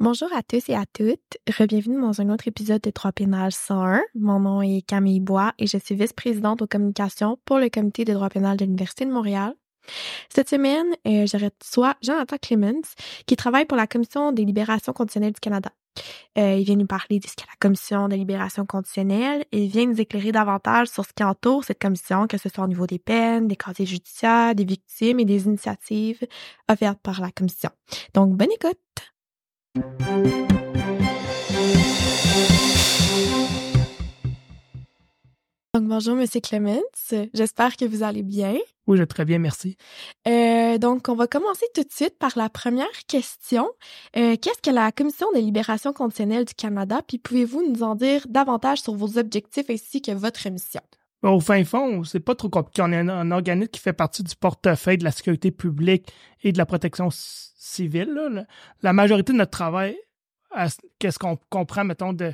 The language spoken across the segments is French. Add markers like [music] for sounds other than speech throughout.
Bonjour à tous et à toutes. Bienvenue dans un autre épisode des Trois Pénales 101. Mon nom est Camille Bois et je suis vice-présidente aux communications pour le comité de droit pénal de l'Université de Montréal. Cette semaine, euh, je reçois Jonathan Clemens, qui travaille pour la Commission des libérations conditionnelles du Canada. Euh, il vient nous parler de ce qu'est la Commission des libérations conditionnelles et il vient nous éclairer davantage sur ce qui entoure cette commission, que ce soit au niveau des peines, des casiers judiciaires, des victimes et des initiatives offertes par la Commission. Donc, bonne écoute! Donc, bonjour, Monsieur Clemens. J'espère que vous allez bien. Oui, je vais très bien, merci. Euh, donc, on va commencer tout de suite par la première question. Euh, Qu'est-ce que la Commission de libération conditionnelle du Canada? Puis, pouvez-vous nous en dire davantage sur vos objectifs ainsi que votre mission? Au fin fond, c'est pas trop compliqué. On est un, organisme qui fait partie du portefeuille de la sécurité publique et de la protection civile. La majorité de notre travail, qu'est-ce qu'on comprend, mettons, de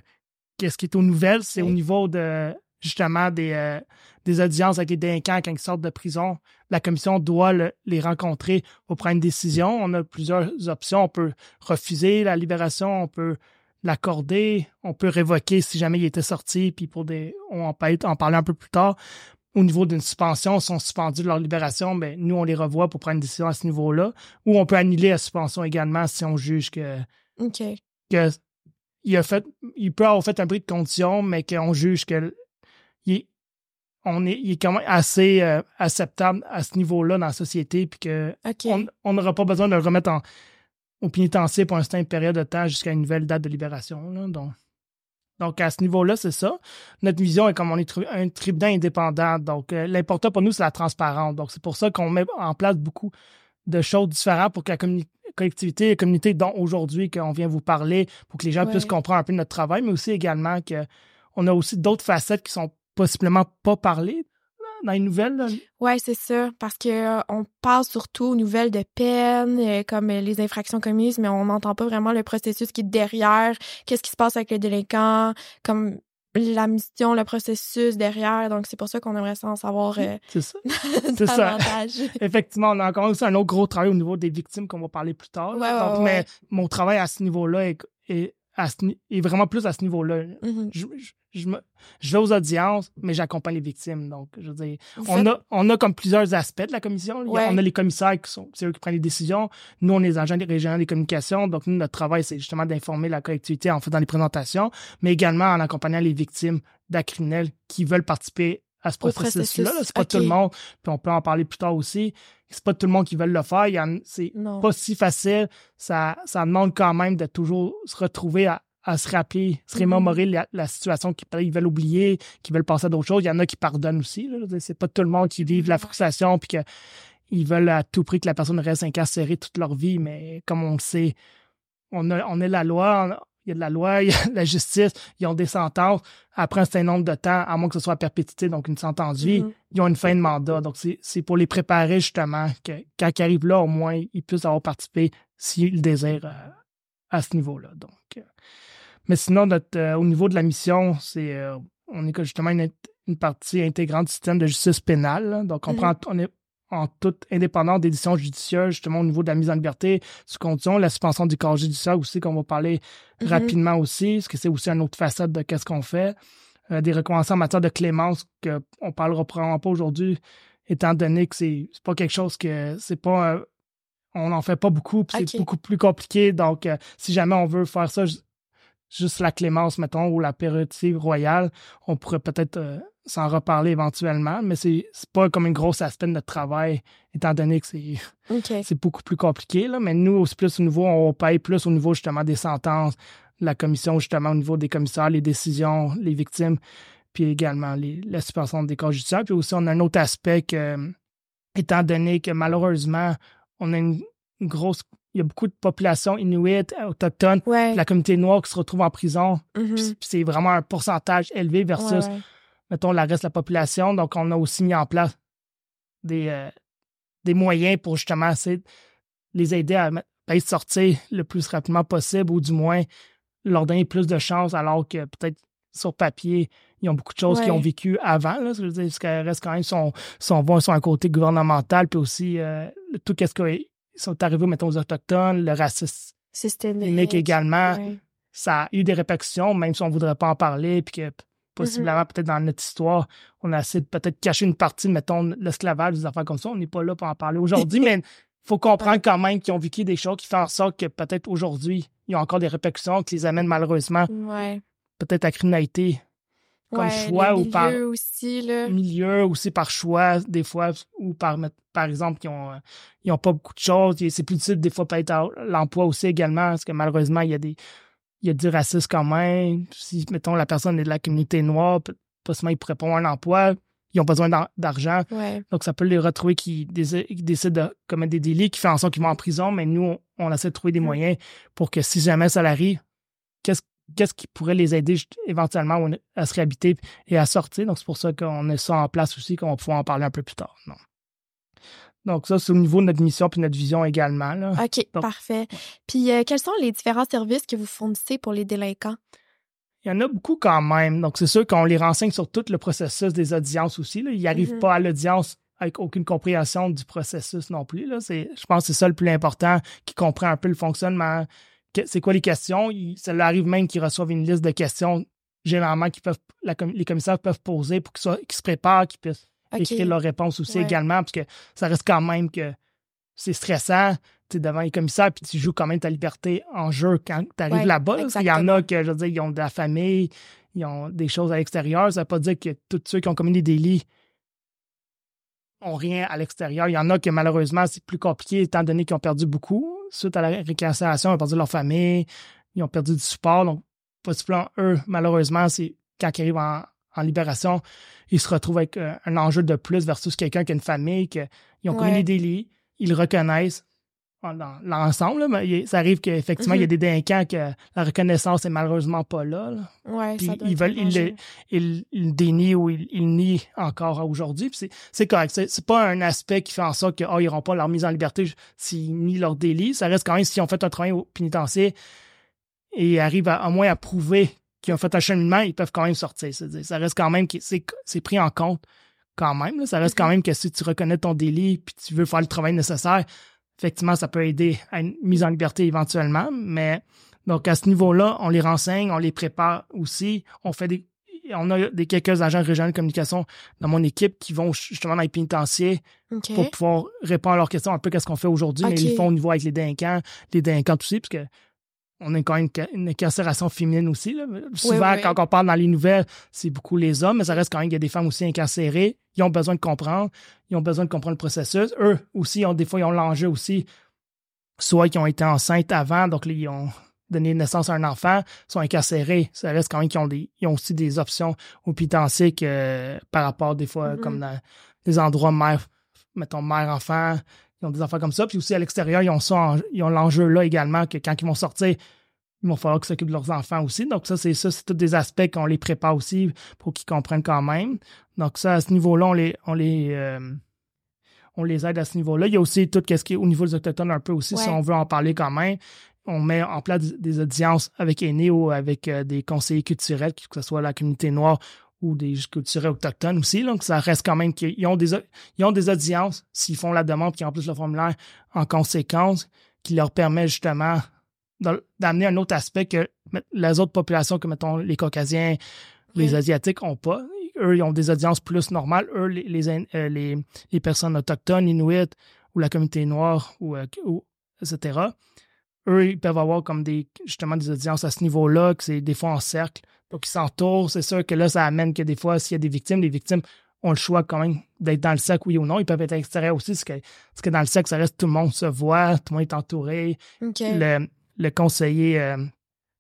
qu'est-ce qui est aux nouvelles, c'est au niveau de justement des, euh, des audiences avec les délinquants quand ils sortent de prison. La commission doit les rencontrer pour prendre une décision. On a plusieurs options. On peut refuser la libération, on peut l'accorder, on peut révoquer si jamais il était sorti, puis pour des. On peut en parler un peu plus tard. Au niveau d'une suspension, ils sont suspendus de leur libération, mais nous, on les revoit pour prendre une décision à ce niveau-là. Ou on peut annuler la suspension également si on juge que. OK. Que il a fait. Il peut avoir fait un bris de condition, mais qu'on juge que. Il, on est, il est quand même assez euh, acceptable à ce niveau-là dans la société, puis que on n'aura pas besoin de le remettre en, au pénitencier pour un certain période de temps jusqu'à une nouvelle date de libération. donc. donc, à ce niveau-là, c'est ça. Notre vision est comme on est un tribunal indépendant. Donc, euh, l'important pour nous, c'est la transparence. Donc, c'est pour ça qu'on met en place beaucoup de choses différentes pour que la collectivité, la communauté dont aujourd'hui qu'on vient vous parler, pour que les gens puissent comprendre un peu notre travail, mais aussi également qu'on a aussi d'autres facettes qui sont possiblement pas parlées dans les nouvelles. Là. Ouais, c'est ça, parce que euh, on parle surtout aux nouvelles de peine, euh, comme euh, les infractions commises, mais on n'entend pas vraiment le processus qui est derrière, qu'est-ce qui se passe avec les délinquants, comme la mission, le processus derrière. Donc, c'est pour ça qu'on aimerait ça en savoir c'est ça. [laughs] c'est ça. [laughs] Effectivement, on a encore aussi un autre gros travail au niveau des victimes qu'on va parler plus tard. Ouais, Donc, ouais, mais mon travail à ce niveau-là est, est, est vraiment plus à ce niveau-là. Mm-hmm. je, je, me, je vais aux audiences, mais j'accompagne les victimes. Donc, je veux dire, on, a, on a comme plusieurs aspects de la commission. On a les commissaires qui sont, c'est eux qui prennent les décisions. Nous, on est les agents régionaux des communications. Donc, nous, notre travail, c'est justement d'informer la collectivité en faisant les présentations, mais également en accompagnant les victimes d'actes criminels qui veulent participer à ce processus-là. c'est pas tout le monde. Puis on peut en parler plus tard aussi. C'est pas tout le monde qui veut le faire. C'est pas si facile. Ça, ça demande quand même de toujours se retrouver à, à se rappeler, se remémorer mm-hmm. la, situation qu'ils veulent oublier, qu'ils veulent passer à d'autres choses. Il y en a qui pardonnent aussi. C'est pas tout le monde qui vive la frustration puis qu'ils veulent à tout prix que la personne reste incarcérée toute leur vie, mais comme on le sait, on a, on est la loi, il y a de la loi, [laughs] il y a de la justice, ils ont des sentences. Après un certain nombre de temps, à moins que ce soit à perpétuité, donc une sentence de vie, mm-hmm. ils ont une fin de mandat. Donc, c'est pour les préparer justement que quand ils arrivent là, au moins, ils puissent avoir participé s'ils désirent euh, à ce niveau-là. Donc, euh, mais sinon, notre, euh, au niveau de la mission, c'est on est justement une, partie intégrante du système de justice pénale. Donc, on mhm. prend on est en toute indépendance des décisions judiciaires, justement au niveau de la mise en liberté sous condition, la suspension du corps judiciaire aussi, qu'on va parler mhm. rapidement aussi, parce que c'est aussi une autre facette de qu'est-ce qu'on fait. Euh, des recommençants en matière de clémence qu'on ne parlera probablement pas aujourd'hui, étant donné que c'est pas quelque chose que c'est pas on n'en fait pas beaucoup, c'est beaucoup plus compliqué. Donc, si jamais on veut faire ça juste la clémence, mettons, ou la période royale, on pourrait peut-être euh, s'en reparler éventuellement, mais c'est pas comme une grosse aspect de notre travail, étant donné que c'est [laughs] c'est beaucoup plus compliqué. Là. Mais nous, aussi plus au niveau, on paye plus au niveau justement des sentences, la commission justement au niveau des commissaires, les décisions, les victimes, puis également les, la suspension des corps judiciaires. Puis aussi, on a un autre aspect que, étant donné que malheureusement, on a une grosse il y a beaucoup de populations inuit, autochtones, la communauté noire qui se retrouve en prison. Mm-hmm. C'est vraiment un pourcentage élevé versus, mettons, la reste de la population. Donc, on a aussi mis en place des, euh, des moyens pour justement essayer de les aider à, sortir le plus rapidement possible ou du moins leur donner plus de chance alors que peut-être sur papier, ils ont beaucoup de choses qu'ils ont vécues avant. Là, je veux dire, parce qu'elles restent quand même son, son, sur un côté gouvernemental, puis aussi euh, tout ce que ils sont arrivés, mettons, aux Autochtones, le racisme systémique également. Ça a eu des répercussions, même si on ne voudrait pas en parler, puis que possiblement, mm-hmm. peut-être dans notre histoire, on a essayé de peut-être cacher une partie, mettons, l'esclavage, des affaires comme ça. On n'est pas là pour en parler aujourd'hui, [laughs] mais il faut comprendre quand même qu'ils ont vécu des choses qui font en sorte que peut-être aujourd'hui, il y a encore des répercussions qui les amènent malheureusement peut-être à criminalité comme choix ou par aussi, là. milieu aussi par choix des fois ou par par exemple ils ont ils ont pas beaucoup de choses c'est plus difficile des fois peut-être l'emploi aussi également parce que malheureusement il y a des il y a du racisme quand même. Si, mettons, la personne est de la communauté noire, possiblement, ils pourraient pas avoir un emploi, ils ont besoin d'argent. Donc, ça peut les retrouver qui, décident de commettre des délits, qui font en sorte qu'ils vont en prison, mais nous, on, essaie de trouver des moyens pour que si jamais ça arrive, qu'est-ce qui pourrait les aider éventuellement à se réhabiter et à sortir. Donc, c'est pour ça qu'on a ça en place aussi, qu'on va pouvoir en parler un peu plus tard. Non? Donc, ça, c'est au niveau de notre mission puis notre vision également. Là. OK, parfait. Puis, euh, quels sont les différents services que vous fournissez pour les délinquants? Il y en a beaucoup quand même. Donc, c'est sûr qu'on les renseigne sur tout le processus des audiences aussi. Là. Ils n'arrivent mm-hmm. pas à l'audience avec aucune compréhension du processus non plus. Là. Je pense que c'est ça le plus important, qui comprend un peu le fonctionnement. C'est quoi les questions? Ça leur arrive même qu'ils reçoivent une liste de questions, généralement, qu'ils peuvent, les commissaires peuvent poser pour qu'ils se préparent, qu'ils puissent écrire leurs réponses aussi également, parce que ça reste quand même que c'est stressant tu devant les commissaires, puis tu joues quand même ta liberté en jeu quand tu arrives là-bas. Il y en a que, je veux dire, ils ont de la famille, ils ont des choses à l'extérieur. Ça ne veut pas dire que tous ceux qui ont commis des délits ont rien à l'extérieur. Il y en a que malheureusement, c'est plus compliqué étant donné qu'ils ont perdu beaucoup. Suite à la réconciliation, ils ont perdu leur famille, ils ont perdu du support. Donc, possiblement, eux, malheureusement, c'est quand ils arrivent en, en libération, ils se retrouvent avec euh, un enjeu de plus versus quelqu'un qui a une famille, qu'ils ont commis des délits, ils le reconnaissent dans l'ensemble, mais ça arrive qu'effectivement, il y a mm-hmm. des délinquants que la reconnaissance est malheureusement pas là. ils veulent, ils, ils, dénient ou ils, nient encore aujourd'hui. C'est correct. C'est pas un aspect qui fait en sorte qu'ils oh, n'auront pas leur mise en liberté s'ils nient leur délit. Ça reste quand même s'ils ont fait un travail au pénitencier et arrivent à, au moins à prouver qui ont fait un cheminement, ils peuvent quand même sortir. Ça reste quand même que c'est pris en compte quand même. Ça reste quand mm-hmm. même que si tu reconnais ton délit puis tu veux faire le travail nécessaire, effectivement, ça peut aider à une mise en liberté éventuellement. Mais donc à ce niveau-là, on les renseigne, on les prépare aussi. On fait des on a des quelques agents régionaux de communication dans mon équipe qui vont justement dans les pénitenciers pour pouvoir répondre à leurs questions un peu qu'est-ce qu'on fait aujourd'hui, mais ils font au niveau avec les délinquants, les délinquants aussi, parce que on a quand même une, incarcération féminine aussi. Souvent, quand on parle dans les nouvelles, c'est beaucoup les hommes, mais ça reste quand même qu'il y a des femmes aussi incarcérées. Ils ont besoin de comprendre. Ils ont besoin de comprendre le processus. Eux aussi, ont, des fois, ils ont l'enjeu aussi, soit qu'ils ont été enceintes avant, donc ils ont donné naissance à un enfant, sont incarcérés. Ça reste quand même qu'ils ont, des, ils ont aussi des options pénitencier que par rapport, des fois, mm-hmm. comme dans des endroits mère, mettons, mère-enfant, ils ont des affaires comme ça. Puis aussi à l'extérieur, ils ont ça, ils ont l'enjeu là également que quand ils vont sortir, il va falloir qu'ils s'occupent de leurs enfants aussi. Donc ça, c'est ça, c'est tous des aspects qu'on les prépare aussi pour qu'ils comprennent quand même. Donc ça, à ce niveau-là, on les, on les, euh, on les aide à ce niveau-là. Il y a aussi tout ce qui est au niveau des autochtones un peu aussi, si on veut en parler quand même. On met en place des audiences avec aînés ou avec euh, des conseillers culturels, que ce soit la communauté noire ou des culturels autochtones aussi. Donc, ça reste quand même qu'ils ont des, ils ont des audiences s'ils font la demande qui plus le formulaire en conséquence, qui leur permet justement d'amener un autre aspect que les autres populations, comme mettons les Caucasiens, les Asiatiques, n'ont pas. Eux, ils ont des audiences plus normales. Eux, les, les, euh, les, personnes autochtones, Inuits ou la communauté noire, ou, euh, ou, etc., eux, ils peuvent avoir comme des justement des audiences à ce niveau-là, que c'est des fois en cercle. Donc, ils s'entourent. C'est sûr que là, ça amène que des fois, s'il y a des victimes, les victimes ont le choix quand même d'être dans le sac, oui ou non. Ils peuvent être à l'extérieur aussi, parce que, parce que dans le sac, ça reste tout le monde se voit, tout le monde est entouré. Le, le, conseiller euh,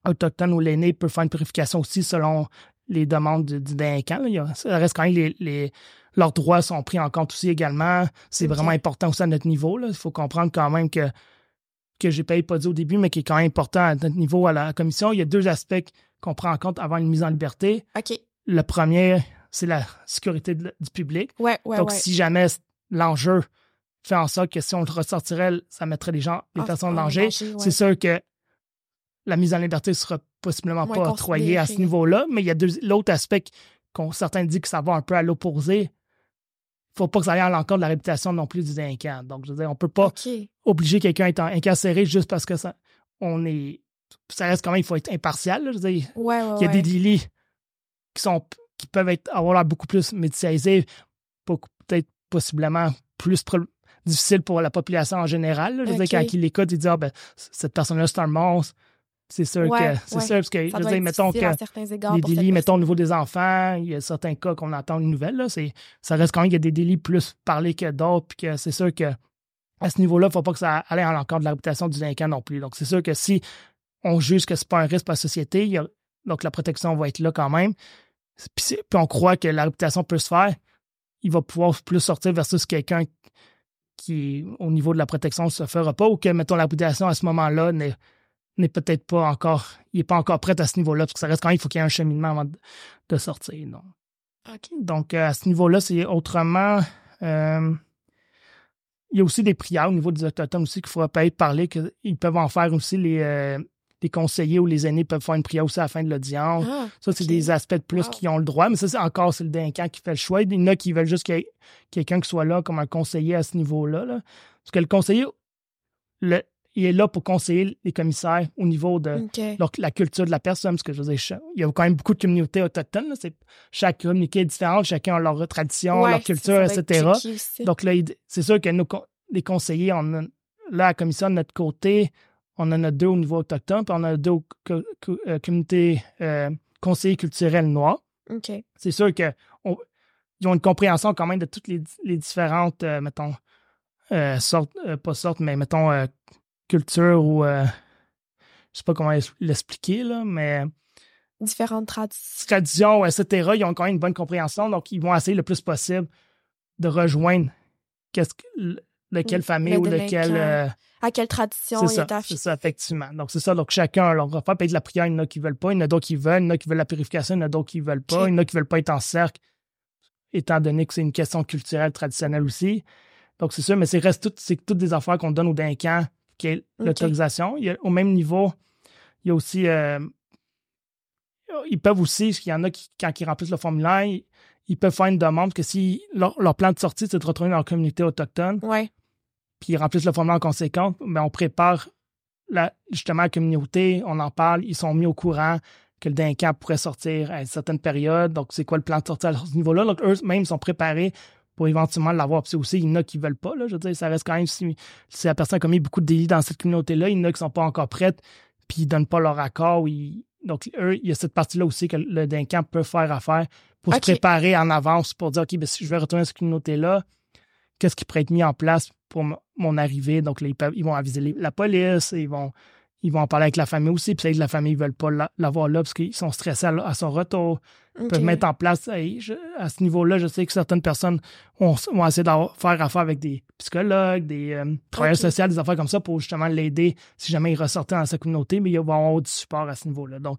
autochtone ou l'aîné peut faire une purification aussi selon les demandes du, du délinquant. Ça reste quand même les, les, leurs droits sont pris en compte aussi également. C'est vraiment important aussi à notre niveau. Il faut comprendre quand même que que j'ai pas pas dit au début, mais qui est quand même important à notre niveau à la commission. Il y a deux aspects qu'on prend en compte avant une mise en liberté. OK. Le premier, c'est la sécurité du public. Ouais, ouais, Donc, si jamais l'enjeu fait en sorte que si on le ressortirait, ça mettrait les gens, les ah, personnes en danger, c'est sûr que la mise en liberté sera possiblement pas octroyée à ce niveau-là. Mais il y a l'autre aspect qu'on certains disent que ça va un peu à l'opposé faut pas que ça aille à l'encontre de la réputation non plus du délinquant. Donc, je veux dire, on peut pas obliger quelqu'un à être incarcéré juste parce que ça, on est. Ça reste quand même, il faut être impartial. je veux dire. Ouais, il y a des délits qui sont qui peuvent être avoir l'air beaucoup plus médiatisés, peut-être possiblement plus difficile pour la population en général. Je veux dire, quand il écoute, il dit Ah ben, cette personne-là, c'est un monstre. C'est sûr que c'est sûr, parce que je veux dire, mettons que les délits, mettons au niveau des enfants, il y a certains cas qu'on entend une nouvelle, là, ça reste quand même qu'il y a des délits plus parlés que d'autres, puis que c'est sûr que à ce niveau-là, il ne faut pas que ça aille encore de la réputation du délinquant non plus. Donc, c'est sûr que si on juge que ce n'est pas un risque pour la société, donc la protection va être là quand même. Puis, on croit que la réputation peut se faire, il va pouvoir plus sortir versus quelqu'un qui, au niveau de la protection, ne se fera pas, ou que, mettons, la réputation à ce moment-là n'est n'est peut-être pas encore, il n'est pas encore prêt à ce niveau-là, parce que ça reste quand même, il faut qu'il y ait un cheminement avant de, sortir. Donc, donc euh, à ce niveau-là, c'est autrement. Euh, il y a aussi des prières au niveau des autochtones aussi qu'il faudra peut-être parler, qu'ils peuvent en faire aussi les, euh, les conseillers ou les aînés peuvent faire une prière aussi à la fin de l'audience. Ah, ça, c'est des aspects de plus qui ont le droit, mais ça, c'est encore, c'est le délinquant qui fait le choix. Il y en a qui veulent juste qu'il y ait quelqu'un qui soit là comme un conseiller à ce niveau-là. Là. Parce que le conseiller, le, il est là pour conseiller les commissaires au niveau de la culture de la personne. Parce que je veux dire, il y a quand même beaucoup de communautés autochtones. chaque communauté est différente, chacun a leur tradition, leur culture, etc. Donc là, c'est sûr que nous, les conseillers, on là, à la commission de notre côté, on en a deux au niveau autochtone, puis on a deux euh, communautés euh, conseillers culturels noirs. C'est sûr qu'ils ont une compréhension quand même de toutes les, différentes, euh, mettons, sortes, pas sortes, mais mettons, culture ou euh, je sais pas comment l'expliquer, là, mais. Différentes traditions. Traditions, etc. Ils ont quand même une bonne compréhension, donc ils vont essayer le plus possible de rejoindre qu'est-ce de quelle famille ou de quelle. Euh, à quelle tradition il est C'est ça, effectivement. Donc, c'est ça. Donc, chacun leur repas peut être la prière. Il y en a qui ne veulent pas, il y en a d'autres qui veulent, il y en a qui veulent la purification, il y en a d'autres qui ne veulent pas, il y en a qui ne veulent pas être en cercle, étant donné que c'est une question culturelle traditionnelle aussi. Donc, c'est ça, mais c'est reste c'est toutes des affaires qu'on donne aux délinquants qui est l'autorisation. Au même niveau, il y a aussi. Euh, ils peuvent aussi, parce qu'il y en a qui, quand ils remplissent le formulaire, ils, peuvent faire une demande que si leur, plan de sortie, c'est de retourner dans leur communauté autochtone, puis ils remplissent le formulaire en conséquence, mais on prépare la, justement la communauté, on en parle, ils sont mis au courant que le délinquant pourrait sortir à une certaine période. Donc, c'est quoi le plan de sortie à ce niveau-là? Donc, eux-mêmes sont préparés pour éventuellement l'avoir. Puis aussi, il y en a qui ne veulent pas. Là, je veux dire, ça reste quand même si, la personne a commis beaucoup de délits dans cette communauté-là, il y en a qui ne sont pas encore prêtes, puis ils ne donnent pas leur accord. Donc, eux, il y a cette partie-là aussi que le délinquant peut faire affaire pour se préparer en avance pour dire OK, ben, si je vais retourner à cette communauté-là, qu'est-ce qui pourrait être mis en place pour mon arrivée? Donc, là, ils, vont aviser la police, ils vont ils vont en parler avec la famille aussi. Puis peut-être que la famille ne veut pas l'avoir là parce qu'ils sont stressés à, son retour. Ils peuvent mettre en place, à ce niveau-là, je sais que certaines personnes vont, essayer de faire affaire avec des psychologues, des euh, travailleurs sociaux, des affaires comme ça pour justement l'aider si jamais il ressortait dans sa communauté, mais il va avoir du support à ce niveau-là. Donc,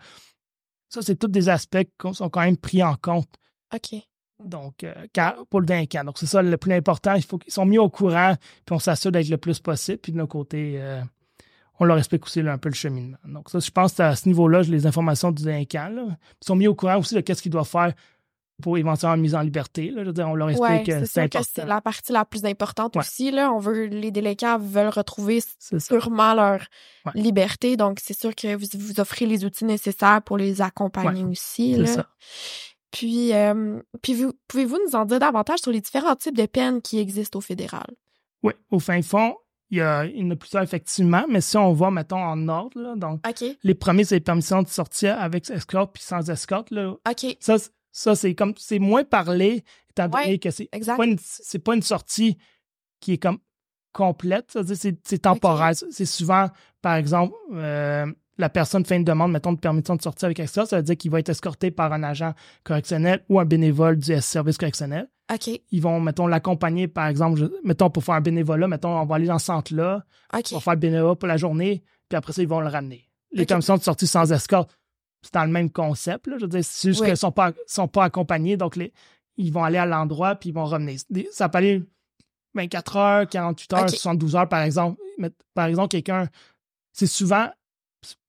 ça, c'est tous des aspects qui sont quand même pris en compte. OK. Donc, euh, pour le délinquant. Donc, c'est ça le plus important. Il faut qu'ils soient mis au courant, puis on s'assure d'être le plus possible. Puis de notre côté, euh, on leur explique aussi un peu le cheminement. Donc, ça, je pense que à ce niveau-là, les informations du délinquant. Ils sont mis au courant aussi de ce qu'ils doivent faire pour éventuellement mise en liberté. Là. Je veux dire, on leur explique que c'est important. c'est la partie la plus importante aussi. Là. On veut, les délinquants veulent retrouver sûrement leur liberté. Donc, c'est sûr que vous, vous offrez les outils nécessaires pour les accompagner aussi. Là. Ça. Puis, euh, puis vous, pouvez-vous nous en dire davantage sur les différents types de peines qui existent au fédéral? Oui, au fin fond, il y, a, il y en a plusieurs, effectivement, mais si on va, mettons, en ordre, là, donc, les premiers, c'est les permissions de sortir avec escorte puis sans escorte. Là. OK. Ça, ça c'est comme, c'est moins parlé, étant donné que c'est pas, une, c'est pas une sortie qui est comme complète, c'est, c'est temporaire. C'est souvent, par exemple, euh, la personne fait une demande, mettons, de permission de sortir avec escorte, ça veut dire qu'il va être escorté par un agent correctionnel ou un bénévole du service correctionnel. OK. Ils vont, mettons, l'accompagner, par exemple, mettons, pour faire un bénévolat, mettons, on va aller dans ce centre-là, on va faire le bénévolat pour la journée, puis après ça, ils vont le ramener. Les permissions de sortie sans escorte, c'est dans le même concept, là. Je veux dire, c'est juste qu'ils ne sont pas, sont pas accompagnés, donc les, ils vont aller à l'endroit, puis ils vont revenir. Ça peut aller 24 heures, 48 heures, 72 heures, par exemple. Par exemple, quelqu'un, c'est souvent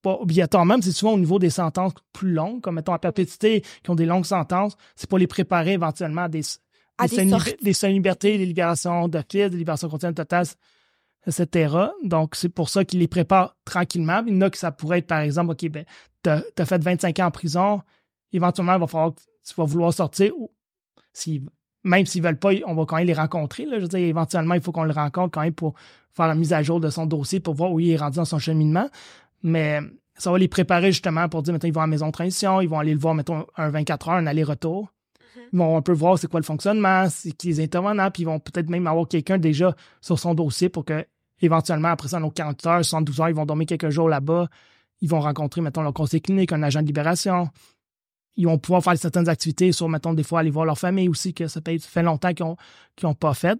pas obligatoirement, mais c'est souvent au niveau des sentences plus longues, comme mettons à perpétuité, qui ont des longues sentences, c'est pour les préparer éventuellement à des, des, des, libertés, des libérations d'office, des libérations continuelles totales etc. Donc, c'est pour ça qu'ils les préparent tranquillement. Il y en a que ça pourrait être, par exemple, OK, ben, t'as as fait 25 ans en prison, éventuellement, il va falloir que tu vas vouloir sortir. même s'ils ne veulent pas, on va quand même les rencontrer. Là. Je veux dire, éventuellement, il faut qu'on le rencontre quand même pour faire la mise à jour de son dossier pour voir où il est rendu dans son cheminement. Mais ça va les préparer justement pour dire, maintenant, ils vont à la maison de transition, ils vont aller le voir, mettons, un 24 heures, un aller-retour. Mm-hmm. Ils vont un peu voir c'est quoi le fonctionnement, c'est qui les intervenants, puis ils vont peut-être même avoir quelqu'un déjà sur son dossier pour que, éventuellement, après ça, nos 40 heures, 72 heures, ils vont dormir quelques jours là-bas. Ils vont rencontrer, mettons, leur conseil clinique, un agent de libération. Ils vont pouvoir faire certaines activités sur, mettons, des fois, aller voir leur famille aussi, que ça fait longtemps qu'ils n'ont pas fait.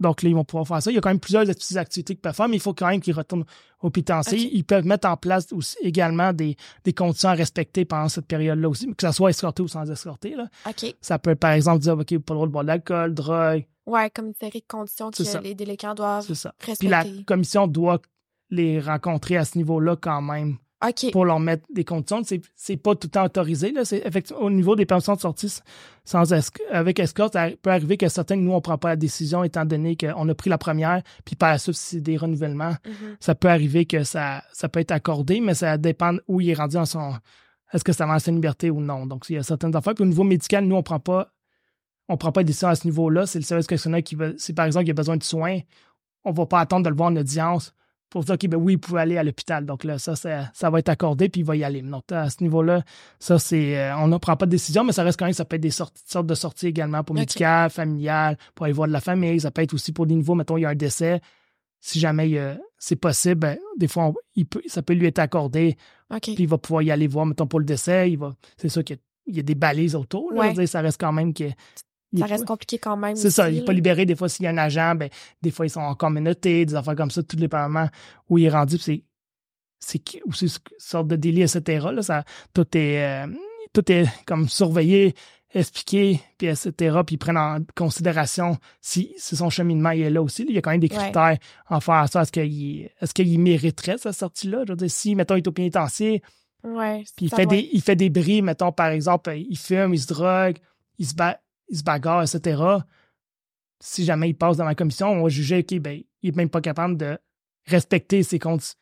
Donc là, ils vont pouvoir faire ça. Il y a quand même plusieurs petites activités qu'ils peuvent faire, mais il faut quand même qu'ils retournent au pétencier. Ils peuvent mettre en place aussi également des, des conditions à respecter pendant cette période-là aussi, que ça soit escorté ou sans escorté. Là. Ça peut, par exemple, dire, OK, pas le droit de boire de l'alcool, drogue. Ouais, comme une série de conditions que les délinquants doivent respecter. Puis la commission doit les rencontrer à ce niveau-là quand même pour leur mettre des conditions. C'est, c'est pas tout le temps autorisé. Là. C'est effectivement au niveau des permissions de sortie sans avec escorte, ça peut arriver que certains, nous, on prend pas la décision étant donné qu'on a pris la première, puis par la suite, c'est des renouvellements. Mm-hmm. Ça peut arriver que ça, ça peut être accordé, mais ça dépend où il est rendu en son. Est-ce que ça va en sa liberté ou non? Donc, il y a certaines affaires. Puis au niveau médical, nous, on prend pas. On prend pas de décision à ce niveau-là. C'est le service correctionnel qui va. Si par exemple il y a besoin de soins, on va pas attendre de le voir en audience pour dire, OK, ben oui, il pouvait aller à l'hôpital. Donc là, ça, ça, va être accordé, puis il va y aller. Donc, à ce niveau-là, ça, c'est. Euh, on ne prend pas de décision, mais ça reste quand même, ça peut être des sortes, de sorties également pour médical, familial, pour aller voir de la famille. Ça peut être aussi pour des niveaux, mettons, il y a un décès. Si jamais c'est possible, ben, des fois, il peut, ça peut lui être accordé. Puis il va pouvoir y aller voir, mettons, pour le décès. Il va, c'est sûr qu'il y, a des balises autour. ça reste quand même que ça reste compliqué quand même. C'est ça, il n'est pas libéré. Des fois, s'il y a un agent, ben, des fois, ils sont encore menottés, des affaires comme ça, tous les parlements où il est rendu, c'est c'est une sorte de délit, etc. Là, ça, tout est euh, tout est comme surveillé, expliqué, puis etc. Puis ils prennent en considération si, son cheminement il est là aussi. Il y a quand même des critères en faire à ça. Est-ce qu'il est qu'il mériterait cette sortie-là? Je veux dire, si, mettons, il est au pénitencier, ouais, puis il fait, des, il fait des bris, mettons, par exemple, il fume, il se drogue, il se bat il se bagarre, etc. Si jamais il passe dans la commission, on va juger qu'il ben, n'est même pas capable de respecter ses comptes.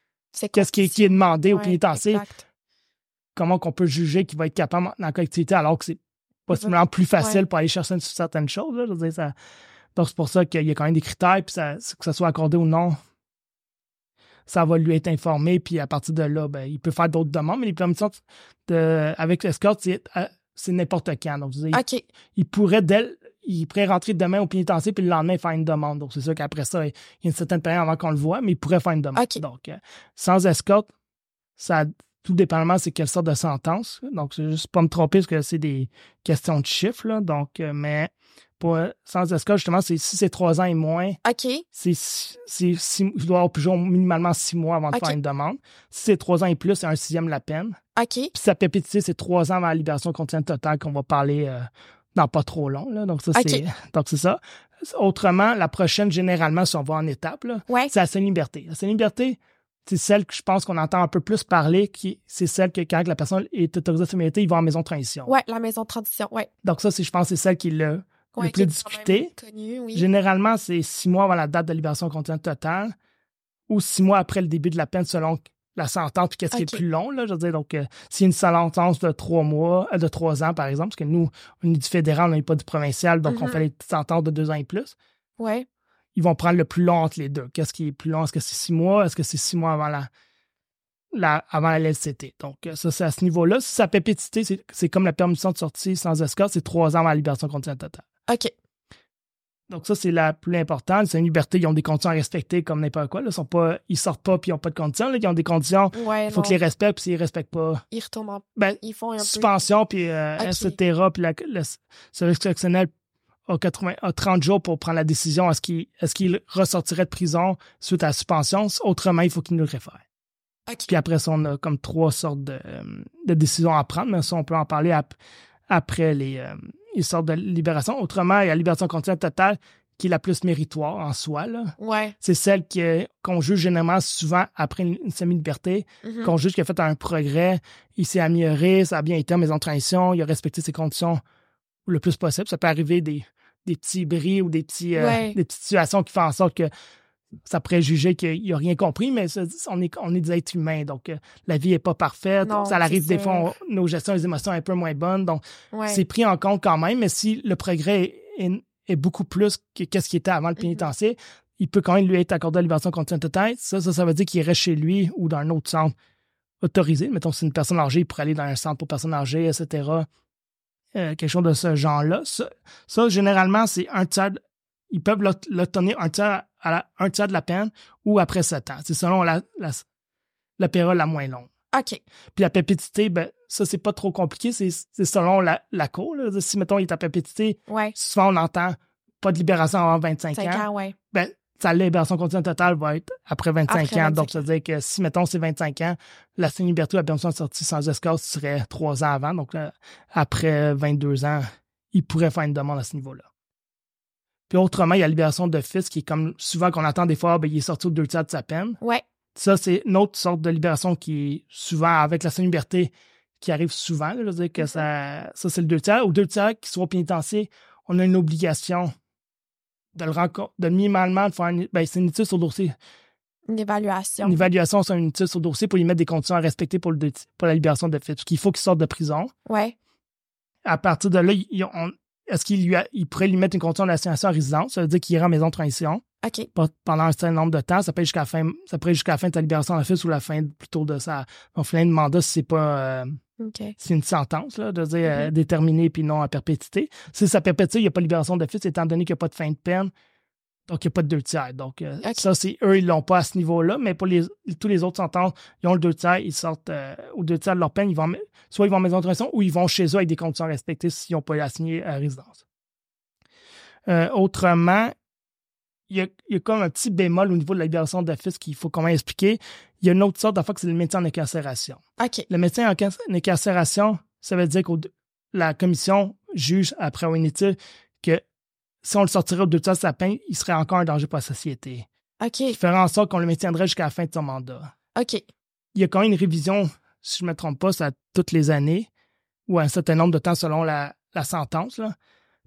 Qu'est-ce qui, est demandé au pénitencier? Comment qu'on peut juger qu'il va être capable dans la collectivité alors que c'est possiblement plus facile pour aller chercher certaines choses. Donc, c'est pour ça qu'il y a quand même des critères, puis que ça soit accordé ou non, ça va lui être informé, puis à partir de là, ben, il peut faire d'autres demandes, mais les permissions de, avec l'escorte, c'est c'est n'importe quand. Donc, il, pourrait il pourrait rentrer demain au pénitencier puis le lendemain faire une demande. Donc, c'est sûr qu'après ça, il y a une certaine période avant qu'on le voit, mais il pourrait faire une demande. Donc, euh, sans escorte, ça tout dépendamment c'est quelle sorte de sentence. Donc, c'est juste pas me tromper parce que c'est des questions de chiffres. Donc, euh, mais pour, sans escorte, justement, c'est si c'est trois ans et moins. OK. C'est il doit avoir toujours minimalement six mois avant de faire une demande. Si c'est trois ans et plus, c'est un sixième de la peine. OK. Puis sa pépitité, c'est trois ans avant la libération continue totale qu'on va parler euh, dans pas trop long. Là. Donc, ça, c'est, [laughs] donc, c'est ça. Autrement, la prochaine, généralement, si on va en étape, là, c'est la liberté. La liberté, c'est celle que je pense qu'on entend un peu plus parler, qui c'est celle que quand la personne est autorisée à liberté, il va en maison de transition. Oui, la maison de transition, oui. Donc ça, c'est, je pense c'est celle qui est le, plus discutée. Généralement, c'est six mois avant la date de libération continue totale ou six mois après le début de la peine selon la sentence, puis qu'est-ce qui est le plus long, là, je veux dire. Donc, euh, s'il y a une sentence de trois mois, euh, de trois ans, par exemple, parce que nous, on est du fédéral, on n'est pas du provincial, donc on mm-hmm. fait les sentences de deux ans et plus. Ouais. Ils vont prendre le plus long entre les deux. Qu'est-ce qui est plus long? Est-ce que c'est six mois? Est-ce que c'est six mois avant la, la avant la LCT? Donc, euh, ça, c'est à ce niveau-là. Si sa pépétité, c'est comme la permission de sortie sans escorte, c'est trois ans avant la libération continue totale. OK. Donc ça, c'est la plus importante. C'est une liberté. Ils ont des conditions à respecter comme n'importe quoi. Là. Ils, sont pas, ils sortent pas puis ils n'ont pas de conditions. Là. Ils ont des conditions. il faut qu'ils les respectent. Puis s'ils ne respectent pas... Ils retournent en... Ben, ils font un suspension, puis euh, etc. Puis la, le service correctionnel a, 80, a 30 jours pour prendre la décision. Est-ce qu'il est qu'il ressortirait de prison suite à la suspension? Autrement, il faut qu'il nous le réfère. Puis après ça, on a comme trois sortes de, de, décisions à prendre. Mais ça, on peut en parler après les... Euh, il sort de libération. Autrement, il y a la libération continue totale qui est la plus méritoire en soi. Là. Ouais. C'est celle qu'on juge généralement souvent après une, semi-liberté, mm-hmm. qu'on juge qu'il a fait un progrès, il s'est amélioré, ça a bien été en maison de transition, il a respecté ses conditions le plus possible. Ça peut arriver des, des petits bris ou des, petits, euh, des petites situations qui font en sorte que ça pourrait juger qu'il n'a rien compris, mais on est, on est des êtres humains, donc euh, la vie n'est pas parfaite. ça arrive des fois, nos gestions des émotions sont un peu moins bonnes, donc c'est pris en compte quand même, mais si le progrès est, beaucoup plus que ce qui était avant le mm-hmm. pénitencier, il peut quand même lui être accordé la libération continue tête. Ça, ça, ça veut dire qu'il reste chez lui ou dans un autre centre autorisé. Mettons, si c'est une personne âgée, il pourrait aller dans un centre pour personnes âgées, etc. Euh, quelque chose de ce genre-là. Ça, généralement, c'est un tiers. Ils peuvent l'obtenir un tiers, à un tiers de la peine ou après sept ans. C'est selon la, la, période la moins longue. OK. Puis la pépétité, ben, ça, c'est pas trop compliqué. C'est selon la, la cour. Si, mettons, il est à pépétité, souvent, on entend pas de libération avant 25 ans. ouais. Ben, sa libération continue totale va être après 25 ans. Donc, ça veut dire que si, mettons, c'est 25 ans, la semi-liberté ou la permission de sortie sans escorte serait trois ans avant. Donc, après 22 ans, il pourrait faire une demande à ce niveau-là. Puis autrement, il y a la libération de fils qui est comme souvent qu'on attend des fois, ben, il est sorti au deux tiers de sa peine. Ouais. Ça, c'est une autre sorte de libération qui est souvent avec la semi-liberté qui arrive souvent. je veux dire que ça, ça c'est le deux tiers. Au deux tiers qui soit pénitencier, on a une obligation de le rencontrer, de minimalement de faire une, ben, c'est une étude sur dossier. Une évaluation. Une évaluation sur une étude sur dossier pour lui mettre des conditions à respecter pour, le, pour la libération de. Parce qu'il faut qu'il sorte de prison. Ouais. À partir de là, est-ce qu'il lui il pourrait lui mettre une condition d'assignation à résidence? Ça veut dire qu'il ira en maison de transition. OK. Pendant un certain nombre de temps. Ça peut être jusqu'à la fin, ça peut jusqu'à la fin de ta libération de fait ou la fin plutôt de sa, fin de mandat si c'est pas, euh, c'est une sentence, là, de dire euh, mm-hmm. déterminée puis non à perpétuité. Si ça perpétue, il n'y a pas de libération de fils, étant donné qu'il n'y a pas de fin de peine. Donc, il n'y a pas de deux tiers. Donc, euh, ça, c'est eux, ils ne l'ont pas à ce niveau-là, mais pour les, tous les autres sentences, ils ont le deux tiers, ils sortent euh, au deux tiers de leur peine, ils vont, soit ils vont en maison de transition ou ils vont chez eux avec des conditions respectées s'ils n'ont pas assigné à résidence. autrement, il y, a, il y, a, comme un petit bémol au niveau de la libération d'office qu'il faut quand même expliquer. Il y a une autre sorte d'affaire que c'est le médecin en incarcération. Le médecin en incarcération, ça veut dire que la commission juge après une étude que si on le sortirait de sa peine, il serait encore un danger pour la société. OK. Il ferait en sorte qu'on le maintiendrait jusqu'à la fin de son mandat. OK. Il y a quand même une révision, si je ne me trompe pas, ça toutes les années, ou un certain nombre de temps selon la, la sentence. Là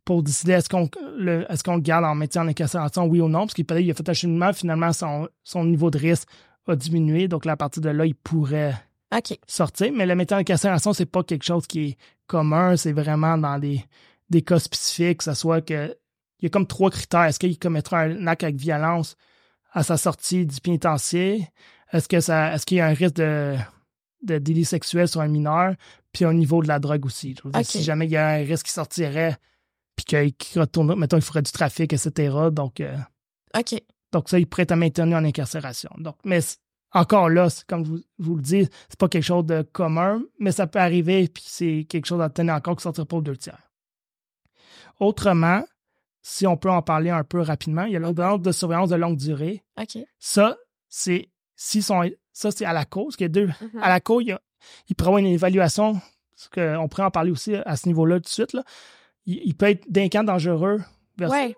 pour décider est-ce qu'on le, est qu'on le garde en maintien en incarcération, oui ou non, parce qu'il il a fait un cheminement, finalement, son, son niveau de risque a diminué, donc là, à partir de là, il pourrait sortir. Mais le maintien en incarcération, c'est pas quelque chose qui est commun, c'est vraiment dans des, des cas spécifiques, que ce soit que il y a comme trois critères. Est-ce qu'il commettra un acte avec violence à sa sortie du pénitencier? Est-ce que ça est-ce qu'il y a un risque de, de délit sexuel sur un mineur? Puis au niveau de la drogue aussi. Si jamais il y a un risque qui sortirait puis qu'il retourne, mettons, il ferait du trafic, etc. Donc, euh, OK. Donc, ça, il pourrait être maintenu en incarcération. Donc, mais encore là, comme je vous, le dis, c'est pas quelque chose de commun, mais ça peut arriver, puis c'est quelque chose à tenir encore qui sortira pas aux deux tiers. Autrement, si on peut en parler un peu rapidement, il y a l'ordonnance de surveillance de longue durée. OK. Ça, c'est si sont, ça, c'est à la cause. qu'il y a deux. Mm-hmm. À la cause, il, il pourrait avoir une évaluation. On pourrait en parler aussi à ce niveau-là tout de suite. Là il, peut être délinquant dangereux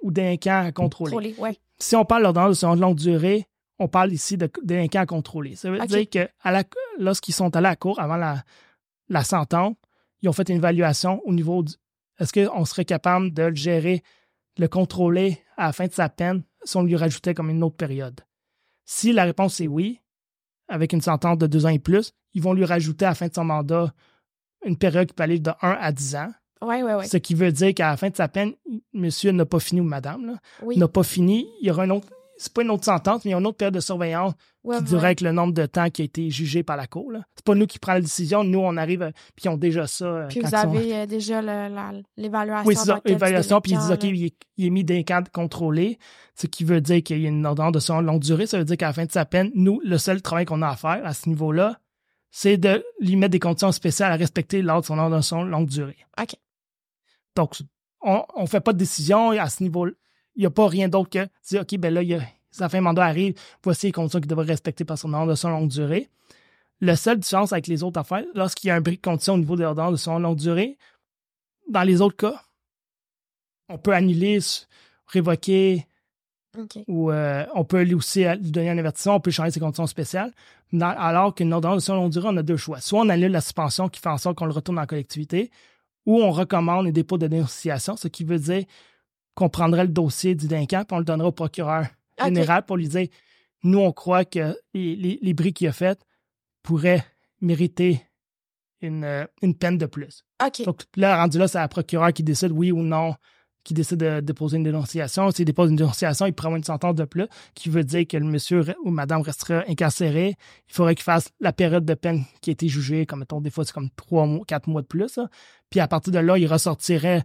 ou délinquant à contrôler. Si on parle d'ordonnance de longue durée, on parle ici de délinquant à contrôler. Ça veut dire que lorsqu'ils sont allés à la cour avant la, la sentence, ils ont fait une évaluation au niveau du. Est-ce qu'on serait capable de le gérer, le contrôler à la fin de sa peine si on lui rajoutait comme une autre période? Si la réponse est oui, avec une sentence de deux ans et plus, ils vont lui rajouter à la fin de son mandat une période qui peut aller de 1 à 10 ans. Ce qui veut dire qu'à la fin de sa peine, monsieur n'a pas fini ou madame n'a pas fini. Il y aura un autre. C'est pas une autre sentence, mais il y a une autre période de surveillance qui durerait avec le nombre de temps qui a été jugé par la Cour. C'est pas nous qui prenons la décision. Nous, on arrive, puis ils ont déjà ça. Euh, puis vous avez euh, déjà l'évaluation. Oui, c'est ça, l'évaluation, puis ils disent, OK, il est, mis des cadres contrôlés, ce qui veut dire qu'il y a une ordonnance de son longue durée. Ça veut dire qu'à la fin de sa peine, nous, le seul travail qu'on a à faire à ce niveau-là, c'est de lui mettre des conditions spéciales à respecter lors de son ordonnance de longue durée. OK. Donc, on ne fait pas de décision à ce niveau Il n'y a pas rien d'autre que dire, OK, ben là, il sa fin de mandat arrive, voici les conditions qu'il devrait respecter par son ordre de son longue durée. La seule différence avec les autres affaires, lorsqu'il y a un bris de condition au niveau de l'ordre de son longue durée, dans les autres cas, on peut annuler, révoquer, ou euh, on peut lui aussi lui donner un avertissement, on peut changer ses conditions spéciales. alors qu'une ordonnance de son longue durée, on a deux choix. Soit on annule la suspension qui fait en sorte qu'on le retourne en collectivité, ou on recommande un dépôt de dénonciation, ce qui veut dire qu'on prendrait le dossier du délinquant et on le donnerait au procureur général pour lui dire nous, on croit que les, les, les bris qu'il a fait pourraient mériter une, euh, une peine de plus. Donc là, rendu là, c'est la procureure qui décide oui ou non, qui décide de déposer une dénonciation. S'il dépose une dénonciation, il prend une sentence de plus, qui veut dire que le monsieur ou madame restera incarcéré. Il faudrait qu'il fasse la période de peine qui a été jugée, comme mettons, des fois, c'est comme trois mois, quatre mois de plus. Puis à partir de là, il ressortirait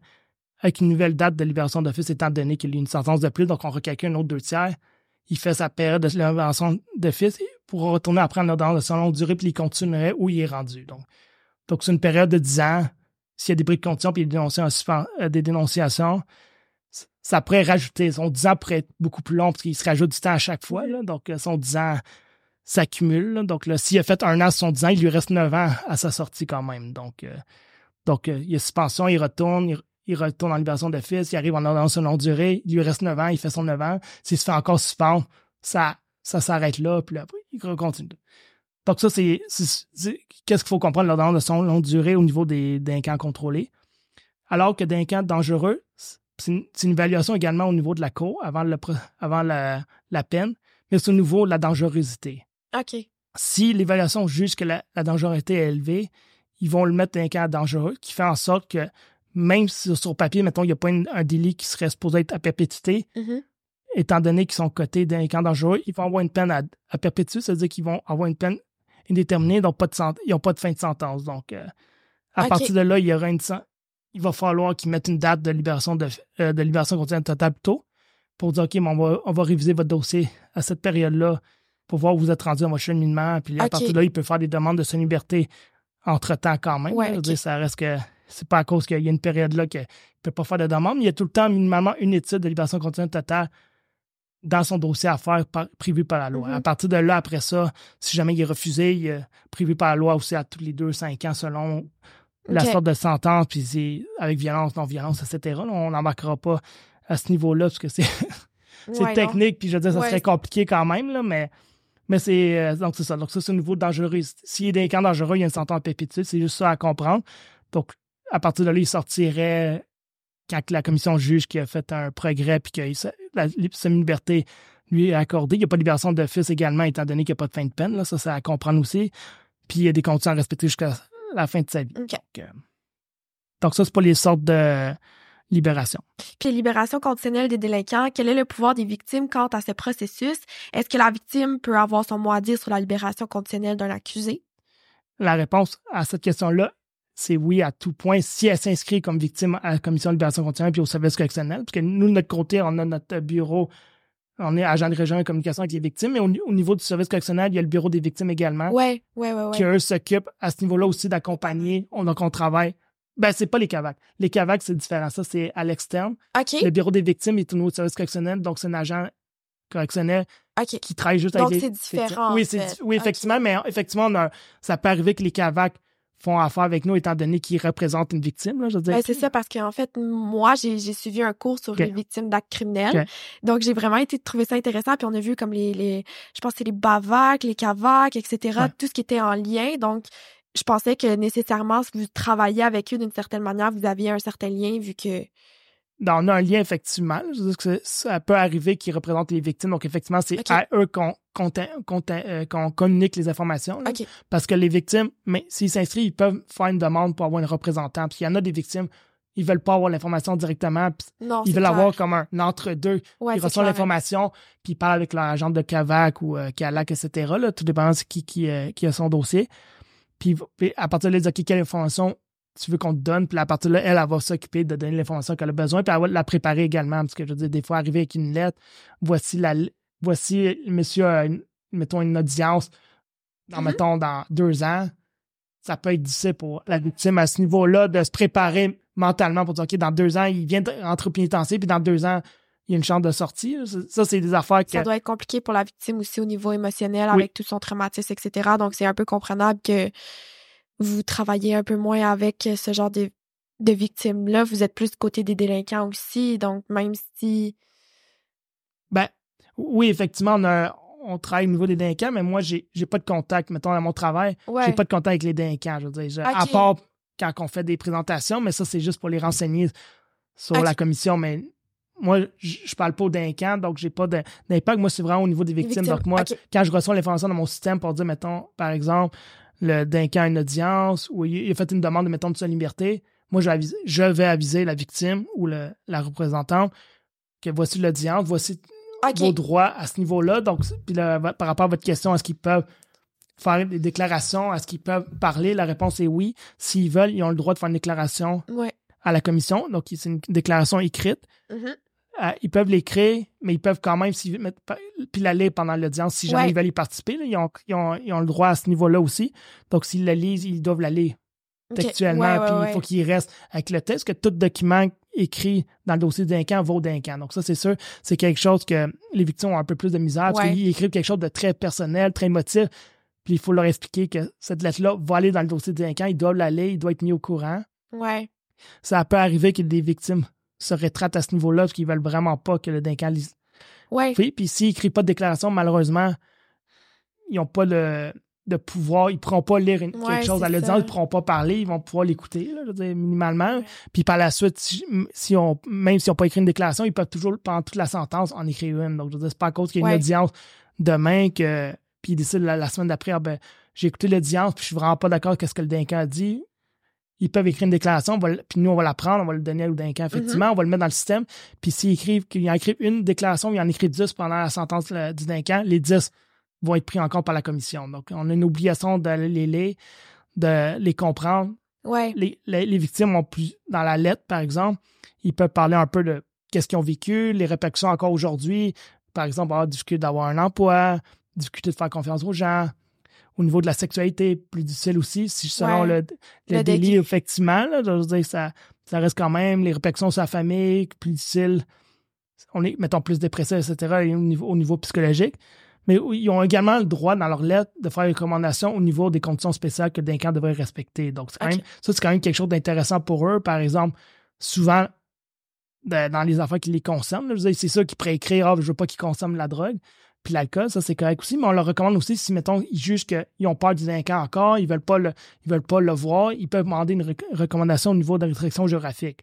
avec une nouvelle date de libération d'office, étant donné qu'il y a une sentence de plus, donc on requalcule un autre deux tiers. Il fait sa période de libération d'office pour retourner après en ordonnance de son longue durée, puis il continuerait où il est rendu. Donc, donc c'est une période de 10 ans. S'il y a des bris de conditions puis euh, des dénonciations, ça pourrait rajouter. Son 10 ans pourrait être beaucoup plus long parce qu'il se rajoute du temps à chaque fois. Donc, euh, son 10 ans s'accumule. Donc, s'il a fait un an sur son 10 ans, il lui reste 9 ans à sa sortie quand même. Donc, euh, donc il y a suspension, il retourne, il retourne en libération d'office, il arrive en ordonnance longue durée, il lui reste 9 ans, il fait son 9 ans. S'il se fait encore suspendre, ça, ça s'arrête là, puis après, il continue. Donc ça, c'est qu'est-ce qu'il faut comprendre l'ordonnance de son longue durée au niveau des délinquants contrôlés. Alors que délinquants dangereux, c'est une, évaluation également au niveau de la cour avant, le, avant la, la peine, mais c'est au niveau de la dangerosité. OK. Si l'évaluation juge que la, dangerosité est élevée, ils vont le mettre délinquant dangereux, qui fait en sorte que même si sur papier, mettons, il n'y a pas un délit qui serait supposé être à perpétuité, mm-hmm. étant donné qu'ils sont cotés d'un camp dangereux, ils vont avoir une peine à, à perpétuer, c'est-à-dire qu'ils vont avoir une peine indéterminée, donc pas de ils n'ont pas de fin de sentence. Donc, euh, à partir de là, il y aura une il va falloir qu'ils mettent une date de libération de, euh, de libération continue totale tôt pour dire OK, on, va, on va réviser votre dossier à cette période-là pour voir où vous êtes rendu votre cheminement. Puis à partir de là, il peut faire des demandes de sa liberté entre-temps quand même. Ouais, ça reste que c'est pas à cause qu'il y a une période là qu'il ne peut pas faire de demande, mais il y a tout le temps minimalement une étude de libération continue totale dans son dossier à faire prévu par la loi. Mm-hmm. À partir de là, après ça, si jamais il est refusé, il est prévu par la loi aussi à tous les deux, cinq ans selon la sorte de sentence, puis avec violence, non-violence, etc. on n'embarquera pas à ce niveau-là, parce que c'est [laughs] technique, puis je veux dire, ça serait compliqué quand même, là, mais, mais c'est euh, donc c'est ça. Donc ça, c'est au niveau dangereux. S'il y a des camps dangereux, il y a une sentence perpétuelle, c'est juste ça à comprendre. Donc, à partir de là, il sortirait quand la commission juge qu'il a fait un progrès puis que la semi-liberté lui est accordée. Il n'y a pas de libération d'office également, étant donné qu'il n'y a pas de fin de peine. Là, ça, c'est à comprendre aussi. Puis il y a des conditions à respecter jusqu'à la fin de sa vie. Euh, donc, ça, c'est pour les sortes de libération. Puis libération conditionnelle des délinquants, quel est le pouvoir des victimes quant à ce processus? Est-ce que la victime peut avoir son mot à dire sur la libération conditionnelle d'un accusé? La réponse à cette question-là c'est oui à tout point si elle s'inscrit comme victime à la commission de libération continue puis au service correctionnel. Parce que nous, de notre côté, on a notre bureau, on est agent de région de communication avec les victimes, mais au, niveau du service correctionnel, il y a le bureau des victimes également. Oui, oui, oui. Qui, eux, s'occupent à ce niveau-là aussi d'accompagner. Donc, on travaille. Ben, c'est pas les CAVAC. Les CAVAC, c'est différent. Ça, c'est à l'externe. OK. Le bureau des victimes est au niveau du service correctionnel, donc c'est un agent correctionnel qui travaille juste avec les... Donc, c'est différent. Oui, oui, effectivement, mais effectivement, ça peut arriver que les CAVAC font affaire avec nous étant donné qu'ils représentent une victime. Là, je veux dire. Ben, c'est ça, parce qu'en fait, moi, j'ai suivi un cours sur les victimes d'actes criminels. Donc, j'ai vraiment été trouvé ça intéressant. Puis on a vu comme les, les je pense que c'est les BAVAC, les CAVAC, etc., tout ce qui était en lien. Donc, je pensais que nécessairement, si vous travaillez avec eux d'une certaine manière, vous aviez un certain lien vu que on a un lien effectivement. Je veux dire que ça peut arriver qu'ils représentent les victimes. Donc, effectivement, c'est à eux qu'on euh, qu'on communique les informations. Parce que les victimes, mais s'ils s'inscrivent, ils peuvent faire une demande pour avoir un représentant. Puis il y en a des victimes, ils veulent pas avoir l'information directement. ils veulent avoir comme un entre-deux. ils reçoivent l'information, puis ils parlent avec leur agent de CAVAC ou euh, CALAC, etc. Là, tout dépend de qui, qui, euh, qui a son dossier. Puis, à partir de là, ils disent, OK, quelle information tu veux qu'on te donne, puis à partir de là, elle, elle va s'occuper de donner l'information qu'elle a besoin, puis elle va la préparer également, parce que je veux dire, des fois, arriver avec une lettre, voici la voici, monsieur, mettons, une audience, dans, mm-hmm. mettons, dans deux ans, ça peut être difficile pour la victime à ce niveau-là de se préparer mentalement pour dire, OK, dans deux ans, il vient d'entrer au pénitencier, puis dans deux ans, il y a une chance de sortie. Ça, c'est des affaires que... Ça doit être compliqué pour la victime aussi au niveau émotionnel, avec tout son traumatisme, etc. Donc, c'est un peu comprenable que vous travaillez un peu moins avec ce genre de, de victimes-là. Vous êtes plus du côté des délinquants aussi. Donc, même si. Ben, oui, effectivement, on, on travaille au niveau des délinquants, mais moi, j'ai, j'ai pas de contact, mettons, à mon travail. J'ai pas de contact avec les délinquants, je veux dire. À part quand on fait des présentations, mais ça, c'est juste pour les renseigner sur la commission. Mais moi, je parle pas au délinquant, donc j'ai pas d'impact. Moi, c'est vraiment au niveau des victimes. Donc, moi, quand je reçois l'information dans mon système pour dire, mettons, par exemple, le délinquant a une audience ou il a fait une demande, mettons, de sa liberté, moi, je vais aviser, je vais aviser la victime ou le, la représentante que voici l'audience, voici vos droits à ce niveau-là. Donc, puis par rapport à votre question, est-ce qu'ils peuvent faire des déclarations, est-ce qu'ils peuvent parler? La réponse est oui. S'ils veulent, ils ont le droit de faire une déclaration à la commission. Donc, c'est une déclaration écrite. Mm-hmm. Euh, ils peuvent l'écrire, mais ils peuvent quand même puis la lire pendant l'audience si jamais ils veulent y participer. ils, ont, ils, ont, ils, ont, le droit à ce niveau-là aussi. Donc, s'ils la lisent, ils doivent la lire textuellement. puis il faut qu'il reste avec le texte, que tout document écrit dans le dossier d'un camp vaut d'un camp. Donc, ça, c'est sûr, c'est quelque chose que les victimes ont un peu plus de misère parce qu'ils écrivent quelque chose de très personnel, très émotif. Puis il faut leur expliquer que cette lettre-là va aller dans le dossier d'un camp, ils doivent l'aller, il doit être mis au courant. Ouais. Ça peut arriver que des victimes se rétrate à ce niveau-là parce qu'ils veulent vraiment pas que le Duncan lise. Ouais. Puis, s'ils n'écrivent pas de déclaration, malheureusement, ils n'ont pas le, de pouvoir, ils ne pourront pas lire quelque chose à l'audience, ils ne pourront pas parler, ils vont pouvoir l'écouter, minimalement. Puis par la suite, si, on, même s'ils n'ont pas écrit une déclaration, ils peuvent toujours, pendant toute la sentence, en écrire une. Donc, je veux dire, c'est pas à cause qu'il y a une audience demain que, puis ils décident la, semaine d'après, ah ben, j'ai écouté l'audience, puis je suis vraiment pas d'accord avec ce que le Duncan a dit ils peuvent écrire une déclaration, puis nous, on va la prendre, on va le donner au Duncan, mhm. effectivement, on va le mettre dans le système. Puis s'ils écrivent, qu'ils en écrivent une déclaration, ils en écrivent dix pendant la sentence du Duncan, les dix vont être pris en compte par la commission. Donc, on a une obligation de les lire, de les comprendre. Ouais. Les, les, victimes ont plus, dans la lettre, par exemple, ils peuvent parler un peu de qu'est-ce qu'ils ont vécu, les répercussions encore aujourd'hui. Par exemple, avoir difficulté d'avoir un emploi, difficulté de faire confiance aux gens, au niveau de la sexualité, plus difficile aussi, si selon le, le, délit, effectivement. je veux dire, ça, ça reste quand même les répercussions sur la famille, plus difficile. On est, mettons, plus dépressif, etc., au niveau, au niveau psychologique. Mais ils ont également le droit, dans leur lettre, de faire des recommandations au niveau des conditions spéciales que Duncan devrait respecter. Donc, même, ça, c'est quand même quelque chose d'intéressant pour eux. Par exemple, souvent, dans les affaires qui les concernent, c'est ça qui pourrait écrire, ah, je veux pas qu'ils consomment la drogue puis l'alcool, ça c'est correct aussi, mais on leur recommande aussi si, mettons, ils jugent qu'ils ont peur du délinquant encore, ils veulent pas le, ils veulent pas le voir, ils peuvent demander une recommandation au niveau de restriction géographique.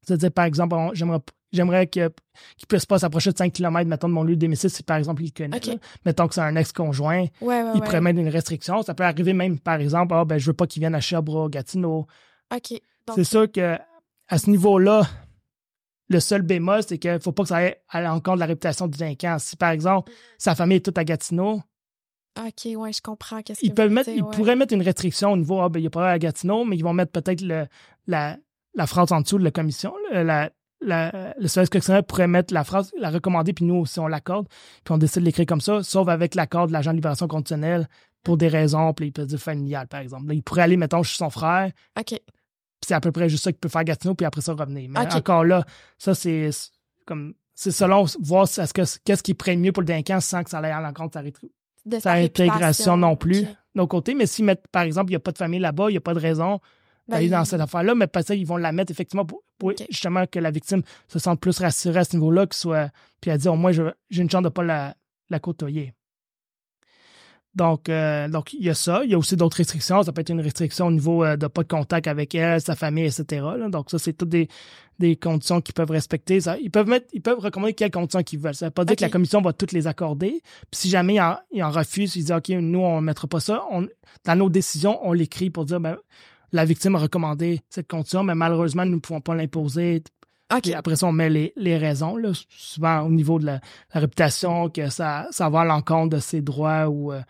C'est-à-dire, par exemple, j'aimerais j'aimerais qu'il ne puisse pas s'approcher de 5 km, mettons, de mon lieu de domicile si, par exemple, il connaît. Mettons que c'est un ex-conjoint, il pourrait mettre une restriction. Ça peut arriver même, par exemple, ah, ben, je veux pas qu'il vienne à Sherbrooke, Gatineau. C'est sûr que à ce niveau-là, le seul bémol, c'est qu'il ne faut pas que ça aille à l'encontre de la réputation du délinquant. Si, par exemple, sa famille est toute à Gatineau, OK, ouais, je comprends. Qu'est-ce ils, peuvent mettre, ils pourraient mettre une restriction au niveau, ah, ben, il n'y a pas à Gatineau, mais ils vont mettre peut-être la, la phrase en dessous de la commission. la, le service correctionnel pourrait mettre la phrase, la recommander, puis nous, si on l'accorde, puis on décide de l'écrire comme ça, sauf avec l'accord de l'agent de libération conditionnelle pour des raisons, puis il peut dire familiales, par exemple. il pourrait aller, mettons, chez son frère. OK c'est à peu près juste ça qu'il peut faire Gatineau, puis après ça revenir. Mais encore là, ça, c'est comme. C'est selon voir ce que, qu'est-ce qui prenne mieux pour le délinquant sans que ça aille à l'encontre de sa, intégration non plus, nos côtés. Mais si, par exemple, il n'y a pas de famille là-bas, il n'y a pas de raison d'aller ben, dans cette affaire-là, mais peut-être qu'ils vont la mettre effectivement pour, justement que la victime se sente plus rassurée à ce niveau-là, soit, puis elle dit au moins j'ai une chance de ne pas la, la côtoyer. Donc, euh, donc, il y a ça. Il y a aussi d'autres restrictions. Ça peut être une restriction au niveau euh, de pas de contact avec elle, sa famille, etc. Donc, ça, c'est toutes des, des conditions qu'ils peuvent respecter. Ça, ils peuvent mettre, ils peuvent recommander quelles conditions qu'ils veulent. Ça ne veut pas dire que la commission va toutes les accorder. Puis si jamais ils en, refusent, ils disent OK, nous, on ne mettra pas ça. On, dans nos décisions, on l'écrit pour dire ben, la victime a recommandé cette condition, mais malheureusement, nous ne pouvons pas l'imposer. après ça, on met les, les raisons, là, souvent au niveau de la, réputation, que ça, ça va à l'encontre de ses droits ou euh,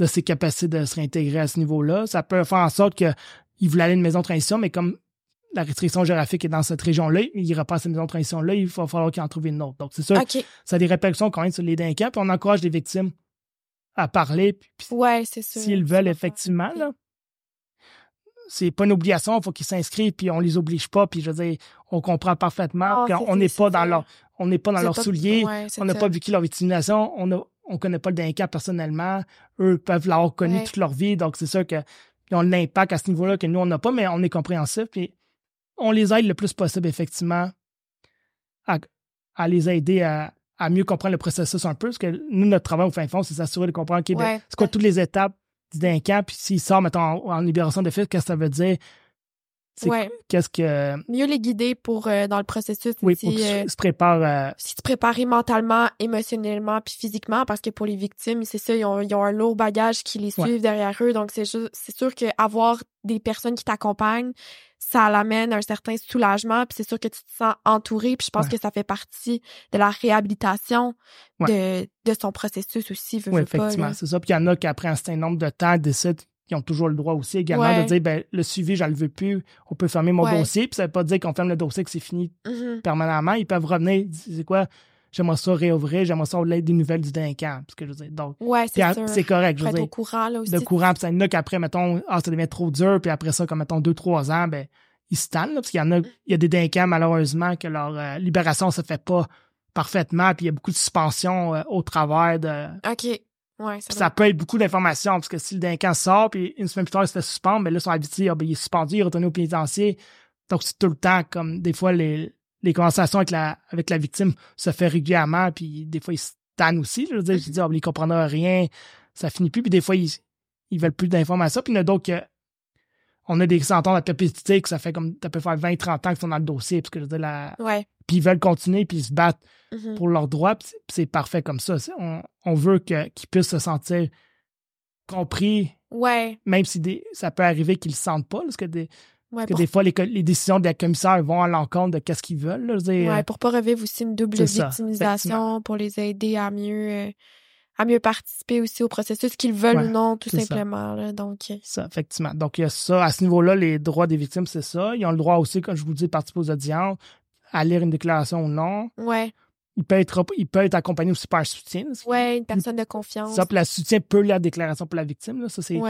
de ses capacités de se réintégrer à ce niveau-là. Ça peut faire en sorte qu'il voulait aller à une maison de transition, mais comme la restriction géographique est dans cette région-là, il pas à cette maison de transition-là, il va falloir qu'il en trouve une autre. Donc, c'est ça. Ça a des répercussions quand même sur les délinquants, puis on encourage les victimes à parler. Puis, ouais, c'est sûr. S'ils veulent, effectivement, là. C'est pas une obligation, il faut qu'ils s'inscrivent, puis on les oblige pas, puis je veux dire, on comprend parfaitement ah, qu'on n'est pas dans leur, on n'est pas dans leurs souliers, on n'a pas vécu leur victimisation, on a, on connaît pas le délinquant personnellement. Eux peuvent l'avoir connu toute leur vie. Donc, c'est sûr qu'ils ont l'impact à ce niveau-là que nous, on n'a pas, mais on est compréhensif. Puis, on les aide le plus possible, effectivement, à, les aider à, mieux comprendre le processus un peu. Parce que nous, notre travail au fin fond, c'est s'assurer de comprendre ben, c'est quoi toutes les étapes du délinquant. Puis, s'il sort, mettons, en, libération de fait, qu'est-ce que ça veut dire? Ouais. Qu'est-ce que. Mieux les guider pour euh, dans le processus. Oui, pour qu'ils euh, se préparent. Euh... Se préparer mentalement, émotionnellement, puis physiquement, parce que pour les victimes, c'est ça, ils ont, ils ont, un lourd bagage qui les suivent derrière eux. Donc, c'est c'est sûr qu'avoir des personnes qui t'accompagnent, ça l'amène un certain soulagement, puis c'est sûr que tu te sens entouré, puis je pense que ça fait partie de la réhabilitation de, de son processus aussi. oui, effectivement, c'est ça. Puis il y en a qui, après un certain nombre de temps, décident ils ont toujours le droit aussi également de dire ben, le suivi, je ne le veux plus, on peut fermer mon dossier. Puis ça ne veut pas dire qu'on ferme le dossier que c'est fini mm-hmm. permanemment. Ils peuvent revenir, c'est quoi, j'aimerais ça réouvrir, j'aimerais ça l'aide des nouvelles du délinquant. Parce que je veux dire, donc, c'est correct. Je veux dire, au courant, là aussi. De courant, puis ça y en a qu'après, mettons, ah, ça devient trop dur, puis après ça, comme mettons deux, trois ans, ben, ils se tannent, parce qu'il y en a, il y a des délinquants, malheureusement, que leur euh, libération se fait pas parfaitement, puis il y a beaucoup de suspensions euh, au travers de. OK ça, peut être beaucoup d'informations, parce que si le délinquant sort, puis une semaine plus tard, il se fait suspendre, mais là, son habitué, ah, ben, il est suspendu, il est retourné au pénitencier. Donc, c'est tout le temps, comme des fois, les, les conversations avec la, avec la victime se fait régulièrement, puis des fois, ils se tannent aussi. Je veux dire, je dis, ah, ils comprennent rien, ça finit plus, puis des fois, ils, ils veulent plus d'informations. Puis il y en a d'autres que on a des sentences à perpétuité que ça fait comme, ça peut faire 20, 30 ans qu'ils sont dans le dossier, parce que je veux dire, la, ouais puis ils veulent continuer, puis ils se battent mm-hmm. pour leurs droits, c'est parfait comme ça. On, veut qu'ils puissent se sentir compris, ouais. même si ça peut arriver qu'ils ne le sentent pas, parce que des, des fois, les, décisions des commissaires vont à l'encontre de ce qu'ils veulent. Là, ouais, pour pas revivre aussi une double victimisation, pour les aider à mieux... Euh, à mieux participer aussi au processus, qu'ils veulent ou non, tout simplement. donc... Euh. Ça, effectivement. Donc, il y a ça. À ce niveau-là, les droits des victimes, c'est ça. Ils ont le droit aussi, comme je vous dis, de participer aux audiences à lire une déclaration ou non. Ouais. Il peut être, il peut être accompagné aussi par un soutien. Ouais, une personne de confiance. Ça, puis le soutien peut lire la déclaration pour la victime. Là. Ça, c'est,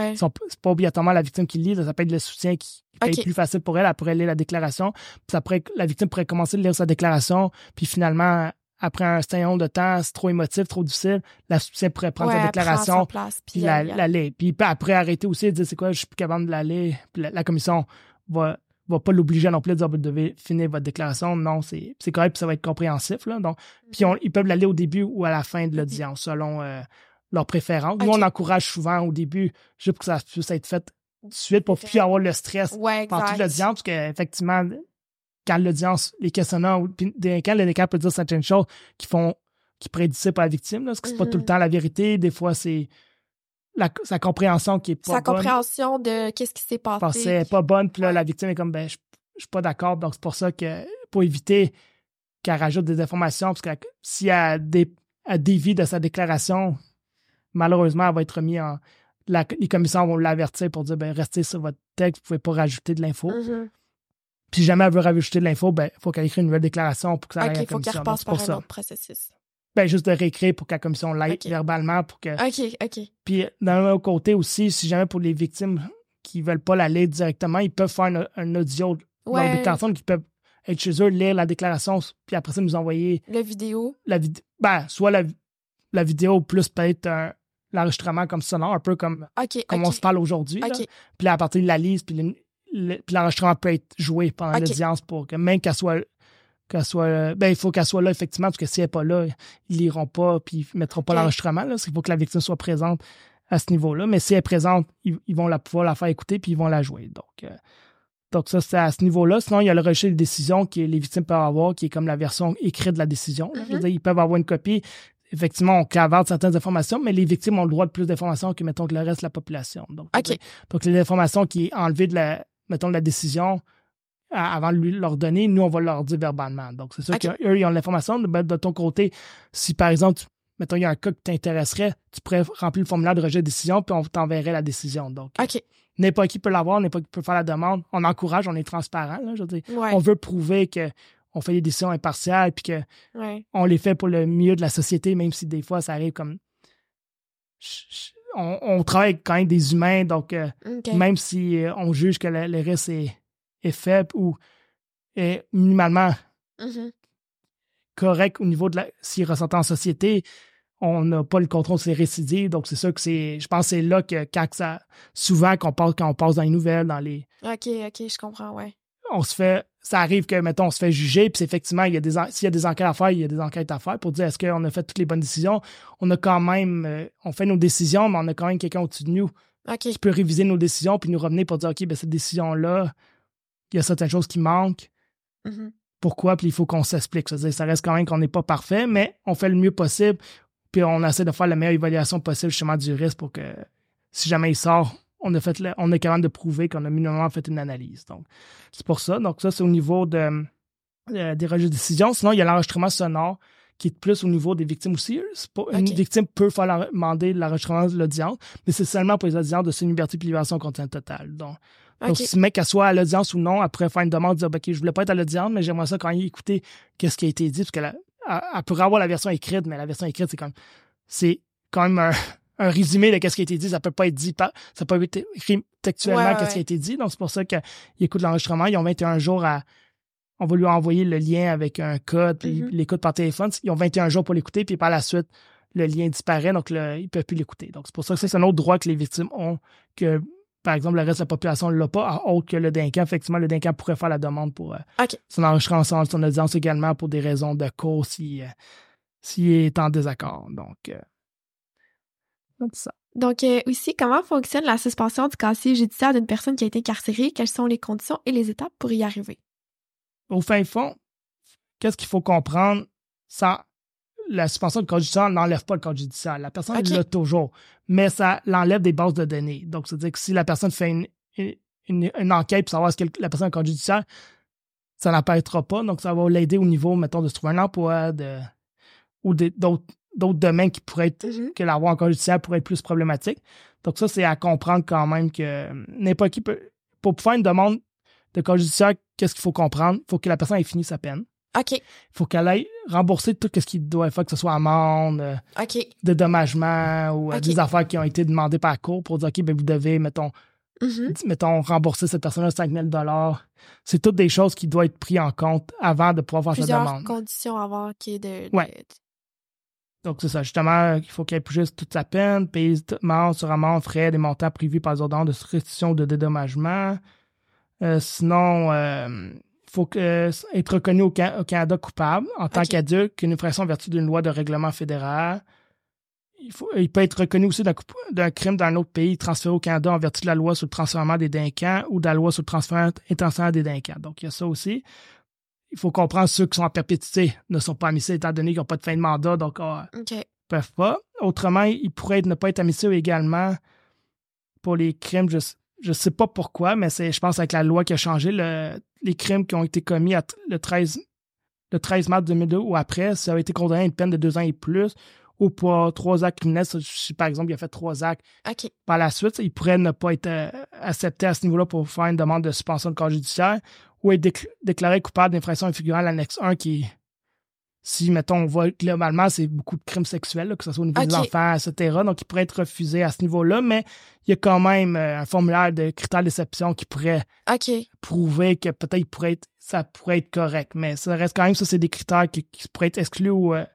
pas obligatoirement la victime qui lit. Ça peut être le soutien qui, peut être plus facile pour elle. Elle pourrait lire la déclaration. Puis après, la victime pourrait commencer à lire sa déclaration. Puis finalement, après un certain nombre de temps, c'est trop émotif, trop difficile, la soutien pourrait prendre sa déclaration. puis la, la, lire. Puis après arrêter aussi et dire c'est quoi, je suis plus capable de la lire. Puis la commission va va pas l'obliger non plus à dire vous devez finir votre déclaration. Non, c'est correct, puis ça va être compréhensif. Là, donc, puis ils peuvent l'aller au début ou à la fin de l'audience, selon euh, leur préférence. Nous, on encourage souvent au début, juste pour que ça puisse être fait tout de suite, pour plus avoir le stress pendant toute l'audience, parce qu'effectivement, quand l'audience, les questionnants, quand le décap peut dire certaines choses qui font qui prédisent pas la victime, parce que c'est pas tout le mm-hmm. temps la vérité. Des fois, c'est sa compréhension qui est pas sa compréhension de qu'est-ce qui s'est passé. C'est pas bonne, puis là, la victime est comme, ben, je, suis pas d'accord, donc c'est pour ça que, pour éviter qu'elle rajoute des informations, parce que si elle, dé, dévie de sa déclaration, malheureusement, elle va être remise en. les commissaires vont l'avertir pour dire, ben, restez sur votre texte, vous pouvez pas rajouter de l'info. Mm-hmm. Puis si jamais elle veut rajouter de l'info, ben, il faut qu'elle écrive une nouvelle déclaration pour que ça aille à la commission. faut qu'elle repasse par un autre processus. Ben, juste de réécrire pour que la commission l'aide verbalement pour que. OK, OK. Puis, d'un autre côté aussi, si jamais pour les victimes qui veulent pas la lire directement, ils peuvent faire un, audio ouais. leur déclaration, qui peuvent être chez eux, lire la déclaration, puis après ça, nous envoyer. La vidéo. La vidéo. Ben, soit la, la vidéo plus peut-être l'enregistrement comme sonore, un peu comme, comme on se parle aujourd'hui. Puis à partir de la lise, puis l'enregistrement peut être joué pendant l'audience pour que même qu'elle soit qu'elle soit ben il faut qu'elle soit là effectivement parce que si elle n'est pas là ils liront pas puis ils mettront pas l'enregistrement là. Il faut que la victime soit présente à ce niveau-là. Mais si elle est présente ils, vont la pouvoir la faire écouter puis ils vont la jouer. Donc euh, donc ça c'est à ce niveau-là. Sinon il y a le rejet de décision que les victimes peuvent avoir qui est comme la version écrite de la décision mm-hmm. ils peuvent avoir une copie. Effectivement, on clavarde certaines informations, mais les victimes ont le droit de plus d'informations que, mettons, que le reste de la population. Donc, donc les informations qui est enlevées de la, mettons, de la décision, avant de lui, leur donner, nous, on va leur dire verbalement. Donc, c'est sûr qu'eux, ils ont l'information. De, ton côté, si par exemple, mettons, il y a un cas qui t'intéresserait, tu pourrais remplir le formulaire de rejet de décision, puis on t'enverrait la décision. Donc, n'importe qui peut l'avoir, n'importe qui peut faire la demande. On encourage, on est transparent. je veux On veut prouver que on fait des décisions impartiales, puis que on les fait pour le mieux de la société, même si des fois, ça arrive comme... On, travaille quand même des humains, donc euh, même si euh, on juge que le, le reste est est faible ou est minimalement mm-hmm. correct au niveau de la, s'il ressent en société, on n'a pas le contrôle de ses récidives. Donc, c'est sûr que c'est, je pense que c'est là que quand ça, souvent, qu'on passe, quand on passe dans les nouvelles, dans les. OK, OK, je comprends, ouais. On se fait, ça arrive que, mettons, on se fait juger, puis effectivement, il y a des, s'il y a des enquêtes à faire, il y a des enquêtes à faire pour dire est-ce qu'on a fait toutes les bonnes décisions? On a quand même, euh, on fait nos décisions, mais on a quand même quelqu'un au-dessus de nous qui peut réviser nos décisions puis nous revenir pour dire, OK, ben, cette décision-là, il y a certaines choses qui manquent. Mm-hmm. Pourquoi? Puis il faut qu'on s'explique. Ça reste quand même qu'on n'est pas parfait, mais on fait le mieux possible. Puis on essaie de faire la meilleure évaluation possible justement du risque pour que si jamais il sort, on, a fait on est capable de prouver qu'on a minimum fait une analyse. Donc, c'est pour ça. Donc, ça, c'est au niveau de, euh, des registres de décision. Sinon, il y a l'enregistrement sonore qui est plus au niveau des victimes aussi. Une victime peut faire demander l'enregistrement de l'audience, mais c'est seulement pour les audiences de semi-liberté et privation continue totale. Donc, donc, si le mec soit à l'audience ou non, après faire une demande, dire OK, je voulais pas être à l'audience, mais j'aimerais ça quand il écouter qu'est-ce qui a été dit, parce qu'elle elle, pourrait avoir la version écrite, mais la version écrite, c'est quand même, c'est quand même un, un résumé de qu'est-ce qui a été dit. Ça peut pas être dit, par, ça peut pas être écrit textuellement qu'est-ce qui a été dit. Donc, c'est pour ça qu'ils écoutent l'enregistrement. Ils ont 21 jours à, on va lui envoyer le lien avec un code, puis l'écoute par téléphone. Ils ont 21 jours pour l'écouter, puis par la suite, le lien disparaît, donc là, ils ne peuvent plus l'écouter. Donc, c'est pour ça que c'est un autre droit que les victimes ont, que, par exemple, le reste de la population ne l'a pas, autre que le DINCA. Effectivement, le DINCA pourrait faire la demande pour euh, son enregistrement son audience également pour des raisons de cause s'il si, est en désaccord. Donc, euh, donc ça. Donc, euh, aussi, comment fonctionne la suspension du casier judiciaire d'une personne qui a été incarcérée? Quelles sont les conditions et les étapes pour y arriver? au fin fond, qu'est-ce qu'il faut comprendre? Ça, la suspension du code judiciaire n'enlève pas le code judiciaire. La personne l'a toujours, mais ça l'enlève des bases de données. Donc, c'est-à-dire que si la personne fait une, enquête pour savoir que la personne a un code judiciaire, ça n'apparaîtra pas. Donc, ça va l'aider au niveau, mettons, de se trouver un emploi ou d'autres domaines qui pourraient être, mm-hmm. que l'avoir en code judiciaire pourrait être plus problématique. Donc, ça, c'est à comprendre quand même que n'importe qui peut, pour faire une demande de code judiciaire, qu'est-ce qu'il faut comprendre? Il faut que la personne ait fini sa peine. OK. Il faut qu'elle aille rembourser tout ce qu'il doit faire, que ce soit amende, euh, OK. dédommagement ou euh, des affaires qui ont été demandées par la cour pour dire, OK, ben vous devez, mettons, mm-hmm. mettons rembourser cette personne-là 5 000 C'est toutes des choses qui doivent être prises en compte avant de pouvoir faire sa demande. conditions avant qu'il y ait de... Ouais. Donc, c'est ça. Justement, il faut qu'elle juste toute sa peine, payer amende sur amende, frais, des montants prévus par les ordonnances de restitution ou de dédommagement. Euh, sinon, faut être reconnu au, Canada coupable en tant qu'adulte qu'une infraction en vertu d'une loi de règlement fédéral. Il, faut, il peut être reconnu aussi d'un crime dans un autre pays transféré au Canada en vertu de la loi sur le transfèrement des délinquants ou de la loi sur le transfert intentionnel des délinquants. Donc, il y a ça aussi. Il faut comprendre ceux qui sont en perpétuité ne sont pas admissibles étant donné qu'ils n'ont pas de fin de mandat, donc ah, ils ne peuvent pas. Autrement, ils pourraient ne pas être admissibles également pour les crimes, juste je sais pas pourquoi, mais c'est, je pense, avec la loi qui a changé, les crimes qui ont été commis le, 13, le 13 mars 2002 ou après, ça a été condamné à une peine de deux ans et plus, ou pour trois actes criminels, si par exemple il a fait trois actes. Par la suite, il pourrait ne pas être euh, accepté à ce niveau-là pour faire une demande de suspension de corps judiciaire ou être déclaré coupable d'infraction figurant à l'annexe 1 qui si, mettons, on voit globalement, c'est beaucoup de crimes sexuels, que ce soit au niveau des enfants, etc. Donc, il pourrait être refusé à ce niveau-là, mais il y a quand même euh, un formulaire de critères d'exception qui pourrait prouver que peut-être pourrait être, ça pourrait être correct. Mais ça reste quand même, ça, c'est des critères qui, pourraient être exclus ou, euh,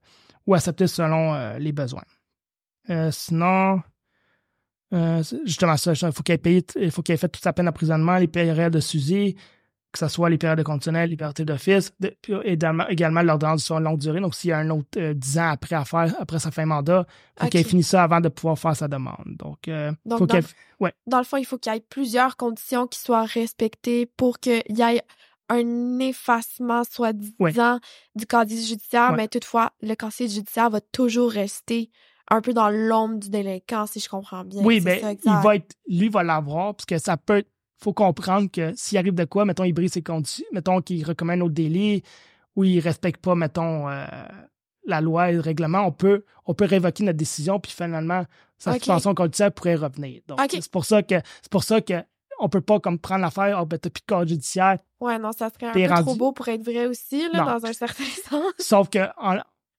ou acceptés selon euh, les besoins. sinon, justement, ça, il faut qu'il ait il faut ait fait toute sa peine d'emprisonnement, les périodes de suivi, que ce soit les périodes de conditionnel, les périodes d'office, et également l'ordonnance de longue durée. Donc, s'il y a un autre euh, dix 10 ans après à faire, après sa fin de mandat, il faut qu'elle finisse ça avant de pouvoir faire sa demande. Donc, euh, faut dans, ouais. dans le fond, il faut qu'il y ait plusieurs conditions qui soient respectées pour qu'il y ait un effacement soi-disant du casier judiciaire, mais toutefois, le casier judiciaire va toujours rester un peu dans l'ombre du délinquant, si je comprends bien. Oui, mais ben, il va être, lui va l'avoir, parce que ça peut faut comprendre que s'il arrive de quoi, mettons, il brise ses conditions, mettons qu'il recommande au délit ou il respecte pas, mettons, euh, la loi et le règlement, on peut, on peut révoquer notre décision, puis finalement, sa okay. suspension conditionnelle pourrait revenir. Donc, c'est pour ça que c'est pour ça que on peut pas comme prendre l'affaire, oh, ben, t'as plus de code judiciaire. Ouais, non, ça serait un peu trop beau pour être vrai aussi, là, dans un certain [laughs] sens. Sauf que,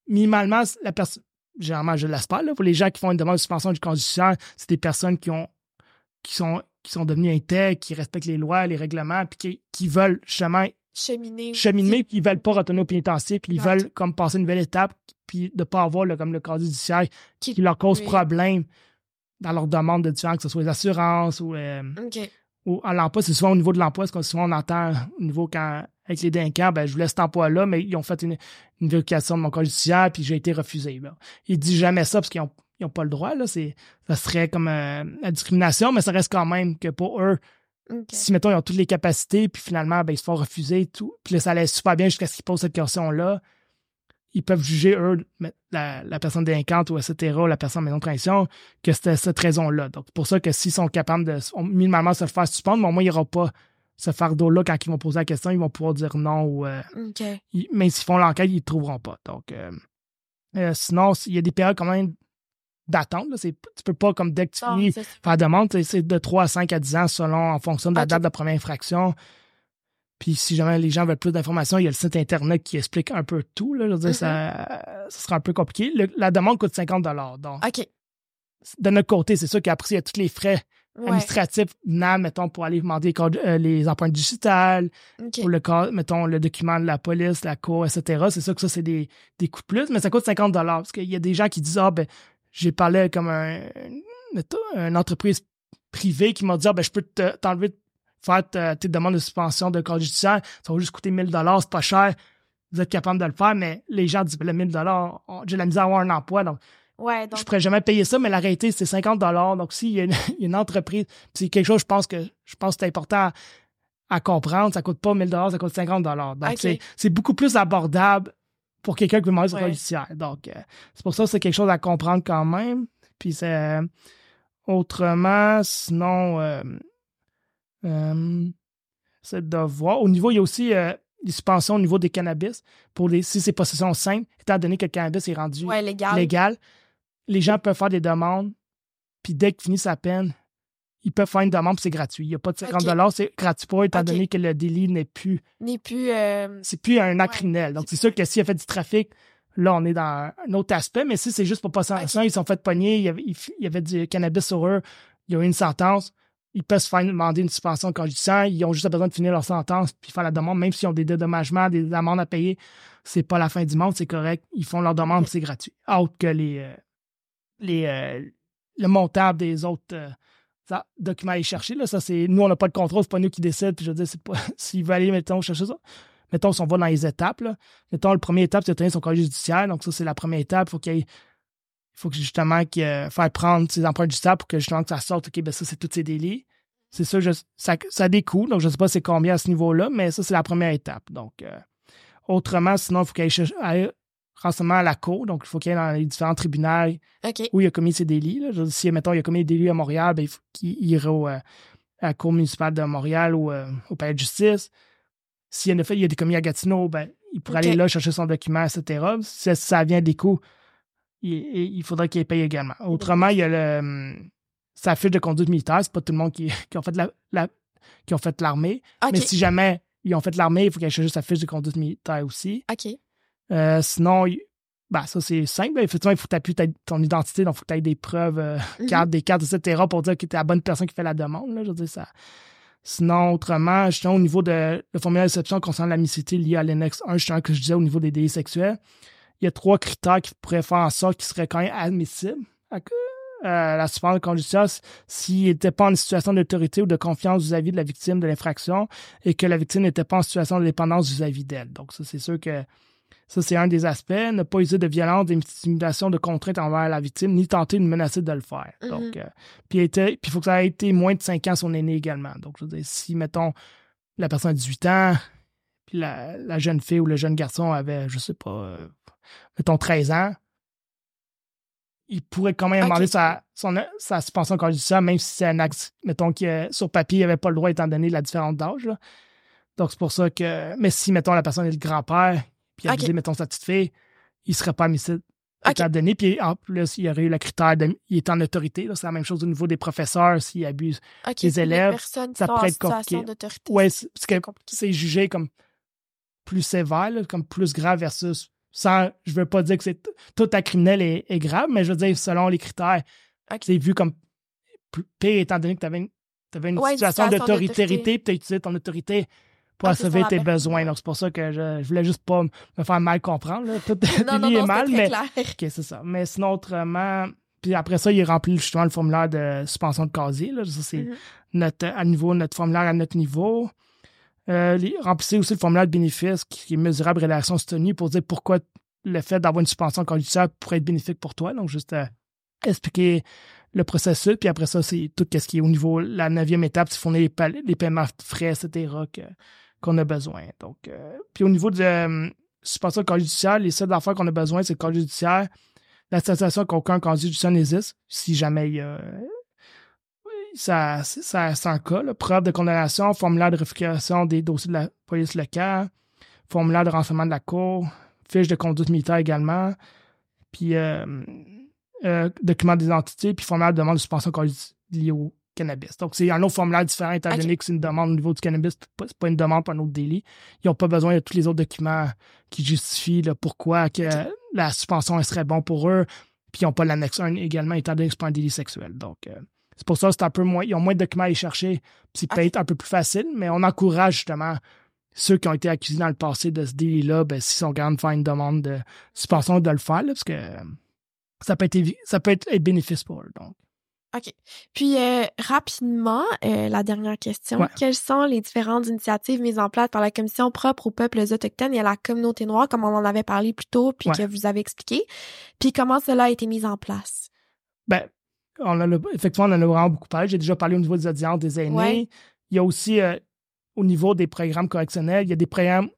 minimalement, la personne, généralement, je l'espère, là, pour les gens qui font une demande de suspension du judiciaire, c'est des personnes qui ont, qui sont qui sont devenus intègres, qui respectent les lois, les règlements, puis qui, veulent justement cheminer, cheminer puis ils veulent pas retourner au pénitencier, puis ils veulent comme passer une nouvelle étape, puis de pas avoir comme le casier judiciaire qui, qui leur cause problème dans leur demande de différents, que ce soit les assurances ou, euh, ou à l'emploi. C'est souvent au niveau de l'emploi, parce que souvent on entend au niveau quand avec les délinquants, ben, je vous laisse cet emploi-là, mais ils ont fait une, vérification de mon casier judiciaire, puis j'ai été refusé. Là. Ils disent jamais ça parce qu'ils ont ils n'ont pas le droit. Là. ça serait comme euh, la discrimination, mais ça reste quand même que pour eux, Si, mettons, ils ont toutes les capacités, puis finalement, ben, ils se font refuser et tout, puis là, ça allait super bien jusqu'à ce qu'ils posent cette question-là, ils peuvent juger, eux, la, personne délinquante ou etc., la personne en maison de transition, que c'était cette raison-là. Donc, pour ça que s'ils sont capables de, minimalement, se faire suspendre, mais au moins, il n'y aura pas ce fardeau-là quand ils vont poser la question, ils vont pouvoir dire non ou. Euh, mais s'ils font l'enquête, ils ne trouveront pas. Donc, euh, euh, sinon, il y a des périodes quand même d'attente. Tu peux pas, comme dès que tu finis, faire la demande, c'est de 3 à 5 à 10 ans selon, en fonction de la date de la première infraction. Puis si jamais les gens veulent plus d'informations, il y a le site Internet qui explique un peu tout. Là. Je veux dire, ça, mm-hmm. ça, sera un peu compliqué. la demande coûte 50 Donc, OK. De notre côté, c'est sûr qu'après, il y a tous les frais administratifs, mettons, pour aller demander euh, les empreintes digitales, pour le cas, mettons, le document de la police, la cour, etc. C'est sûr que ça, c'est des, des coûts de plus, mais ça coûte 50 Parce qu'il y a des gens qui disent, ah, ben, j'ai parlé comme un, une entreprise privée qui m'a dit, ah, ben, je peux t'enlever faire tes demandes de suspension de code judiciaire, ça va juste coûter 1000 dollars, c'est pas cher. Vous êtes capable de le faire, mais les gens disent, le 1000 dollars, j'ai la misère à avoir un emploi, donc, ouais, je pourrais jamais payer ça, mais la réalité, c'est 50 dollars. Donc, s'il y, a une [laughs] entreprise, c'est quelque chose, je pense que, je pense que c'est important à, comprendre. Ça coûte pas 1000 dollars, ça coûte 50 dollars. Donc, c'est beaucoup plus abordable pour quelqu'un qui veut demander ouais. judiciaire. Donc, euh, c'est pour ça que c'est quelque chose à comprendre quand même. Puis, c'est, euh, autrement, sinon, euh, c'est de voir. Au niveau, il y a aussi des suspensions au niveau des cannabis. Pour les, si c'est possession simple, étant donné que le cannabis est rendu légal. les gens peuvent faire des demandes. Puis dès qu'ils finissent sa peine, ils peuvent faire une demande, c'est gratuit. Il n'y a pas de 50 c'est gratuit pour étant donné que le délit n'est plus. N'est plus. Euh, c'est plus un acte criminel. Donc, c'est sûr que s'il a fait du trafic, là, on est dans un autre aspect. Mais si c'est juste pour passer okay. ils sont fait pogner, il y, avait, il y avait du cannabis sur eux, il y a eu une sentence ils peuvent se faire demander une suspension judiciaire. Ils ont juste besoin de finir leur sentence puis faire la demande, même s'ils ont des dédommagements, des amendes à payer. C'est pas la fin du monde, c'est correct. Ils font leur demande, c'est gratuit. Autre que les, euh, les, euh, le montable des autres euh, documents à aller chercher. Là, ça, c'est, nous, on n'a pas de contrôle, c'est pas nous qui décident. Puis je veux dire, c'est pas, [laughs] s'ils veulent aller, mettons, chercher ça. Mettons, si on va dans les étapes, là. Mettons, la première étape, c'est de tenir son casier judiciaire. Donc, ça, c'est la première étape. Faut qu'il faut que justement qu'il faire prendre ses empreintes du pour que justement que ça sorte, OK, ben ça, c'est tous ces délits. C'est ça, ça, ça coûts, donc je ne sais pas c'est combien à ce niveau-là, mais ça, c'est la première étape. Donc, euh, autrement, sinon, il faut qu'il aille renseignement à la cour, donc il faut qu'il aille dans les différents tribunaux où il a commis ses délits. Là. Si, mettons, il a commis des délits à Montréal, ben, il faut qu'il irait euh, à la cour municipale de Montréal ou euh, au palais de justice. S'il y a, fait, il a des commis à Gatineau, ben, il pourrait aller là chercher son document, etc. Si ça vient des coûts, il, faudrait qu'il paye également. Autrement, il y a le, hum, sa fiche de conduite militaire. C'est pas tout le monde qui, [laughs] qui ont fait la, qui ont fait l'armée. Mais si jamais ils ont fait l'armée, il faut qu'ils aient juste sa fiche de conduite militaire aussi. OK. Euh, sinon, bah ça, c'est simple. Effectivement, il faut t'appuyer ton identité, donc il faut que tu aies des preuves, euh, mhm. des cartes, etc., pour dire que tu es la bonne personne qui fait la demande. Là, je veux dire, ça. Sinon, autrement, justement, au niveau de le formulaire d'exception concernant la mixité liée à l'annexe 1, justement, que je disais au niveau des délits sexuels, il y a trois critères qui pourraient faire en sorte qu'ils seraient quand même admissibles euh, la suspension conjugale s'il n'était pas en situation d'autorité ou de confiance vis-à-vis de la victime de l'infraction et que la victime n'était pas en situation de dépendance vis-à-vis d'elle. Donc, ça, c'est sûr que ça, c'est un des aspects. Ne pas user de violence, d'intimidation, de contrainte envers la victime, ni tenter de menacer de le faire. Mm-hmm. Donc, euh, puis il faut que ça ait été moins de 5 ans son aîné également. Donc, je veux dire, si, mettons, la personne a 18 ans, puis la, jeune fille ou le jeune garçon avait, je sais pas, euh, mettons 13 ans, il pourrait quand même demander sa, son, sa suspension conjugale, même si c'est un acte, mettons, qui sur papier, il n'avait pas le droit étant donné la différence d'âge. Donc, c'est pour ça que. Mais si, mettons, la personne est le grand-père, puis il a mettons, sa petite fille, il ne serait pas admissible étant donné. Puis en plus, il y aurait eu le critère de. Il est en autorité. C'est la même chose au niveau des professeurs, s'il abuse des élèves. Ça pourrait être compliqué. Oui, parce que c'est jugé comme plus sévère, comme plus grave versus sans, je veux pas dire que c'est tout à criminel est, grave, mais je veux dire, selon les critères, c'est vu comme pire étant donné que tu avais une, situation d'autorité, puis tu as utilisé ton autorité pour assurer tes besoins. Donc, c'est pour ça que je, je voulais juste pas me faire mal comprendre. Tout non, [laughs] non, est mal, mais. OK, c'est ça. Mais sinon, autrement. Puis après ça, il remplit justement le formulaire de suspension de casier. Là. Ça, c'est mm-hmm. notre, à niveau, notre formulaire à notre niveau. Euh, remplissez aussi le formulaire de bénéfice qui est mesurable relation soutenue pour dire pourquoi le fait d'avoir une suspension conducteur pourrait être bénéfique pour toi. Donc, juste euh, expliquer le processus, puis après ça, c'est tout ce qui est au niveau, la neuvième étape, c'est fournir les, les, paiements frais, etc., qu'on a besoin. Donc, euh, puis au niveau de euh, suspension de casier judiciaire, les seules affaires qu'on a besoin, c'est le casier judiciaire, l'attestation qu'aucun casier judiciaire n'existe, si jamais il a ça, ça, un cas. Preuve de condamnation, formulaire de réflexion des dossiers de la police locale, formulaire de renseignement de la Cour, fiche de conduite militaire également, puis euh, euh, document d'identité, puis formulaire de demande de suspension liée au cannabis. Donc, c'est un autre formulaire différent, étant donné que c'est une demande au niveau du cannabis, c'est pas une demande pour un autre délit. Ils n'ont pas besoin de tous les autres documents qui justifient pourquoi que la suspension serait bon pour eux, puis ils n'ont pas l'annexe 1 également, étant donné que c'est pas un délit sexuel. Donc, euh, c'est pour ça que c'est un peu moins, ils ont moins de documents à aller chercher, puis peut être un peu plus facile, mais on encourage justement ceux qui ont été accusés dans le passé de ce délit-là, ben, s'ils sont capables de faire une demande de suspension, de le faire, parce que ça peut être, ça peut être bénéfice pour eux. Donc. OK. Puis, euh, rapidement, euh, la dernière question. Quelles sont les différentes initiatives mises en place par la Commission propre aux peuples autochtones et à la communauté noire, comme on en avait parlé plus tôt, puis que vous avez expliqué? Puis, comment cela a été mis en place? Ben, on a, effectivement, on en a vraiment beaucoup parlé. J'ai déjà parlé au niveau des audiences des aînés. Il y a aussi euh, au niveau des programmes correctionnels, il y a des programmes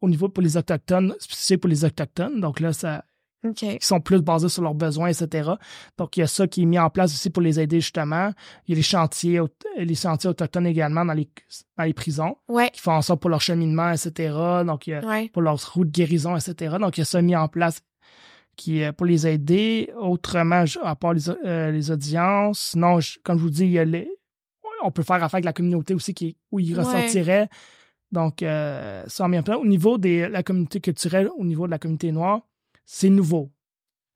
au niveau pour les Autochtones, spécifiques pour les Autochtones. Donc là, ça. Qui sont plus basés sur leurs besoins, etc. Donc, il y a ça qui est mis en place aussi pour les aider, justement. Il y a les chantiers, les chantiers autochtones également dans les, dans les prisons. Qui font ça pour leur cheminement, etc. Donc, il y a pour leur route de guérison, etc. Donc, il y a ça mis en place qui pour les aider. Autrement, à part les, euh, les audiences, non, comme je vous dis, il y a les, on peut faire affaire avec la communauté aussi qui, où ils ressentiraient. Donc, euh, ça en bien Au niveau de la communauté culturelle, au niveau de la communauté noire, c'est nouveau.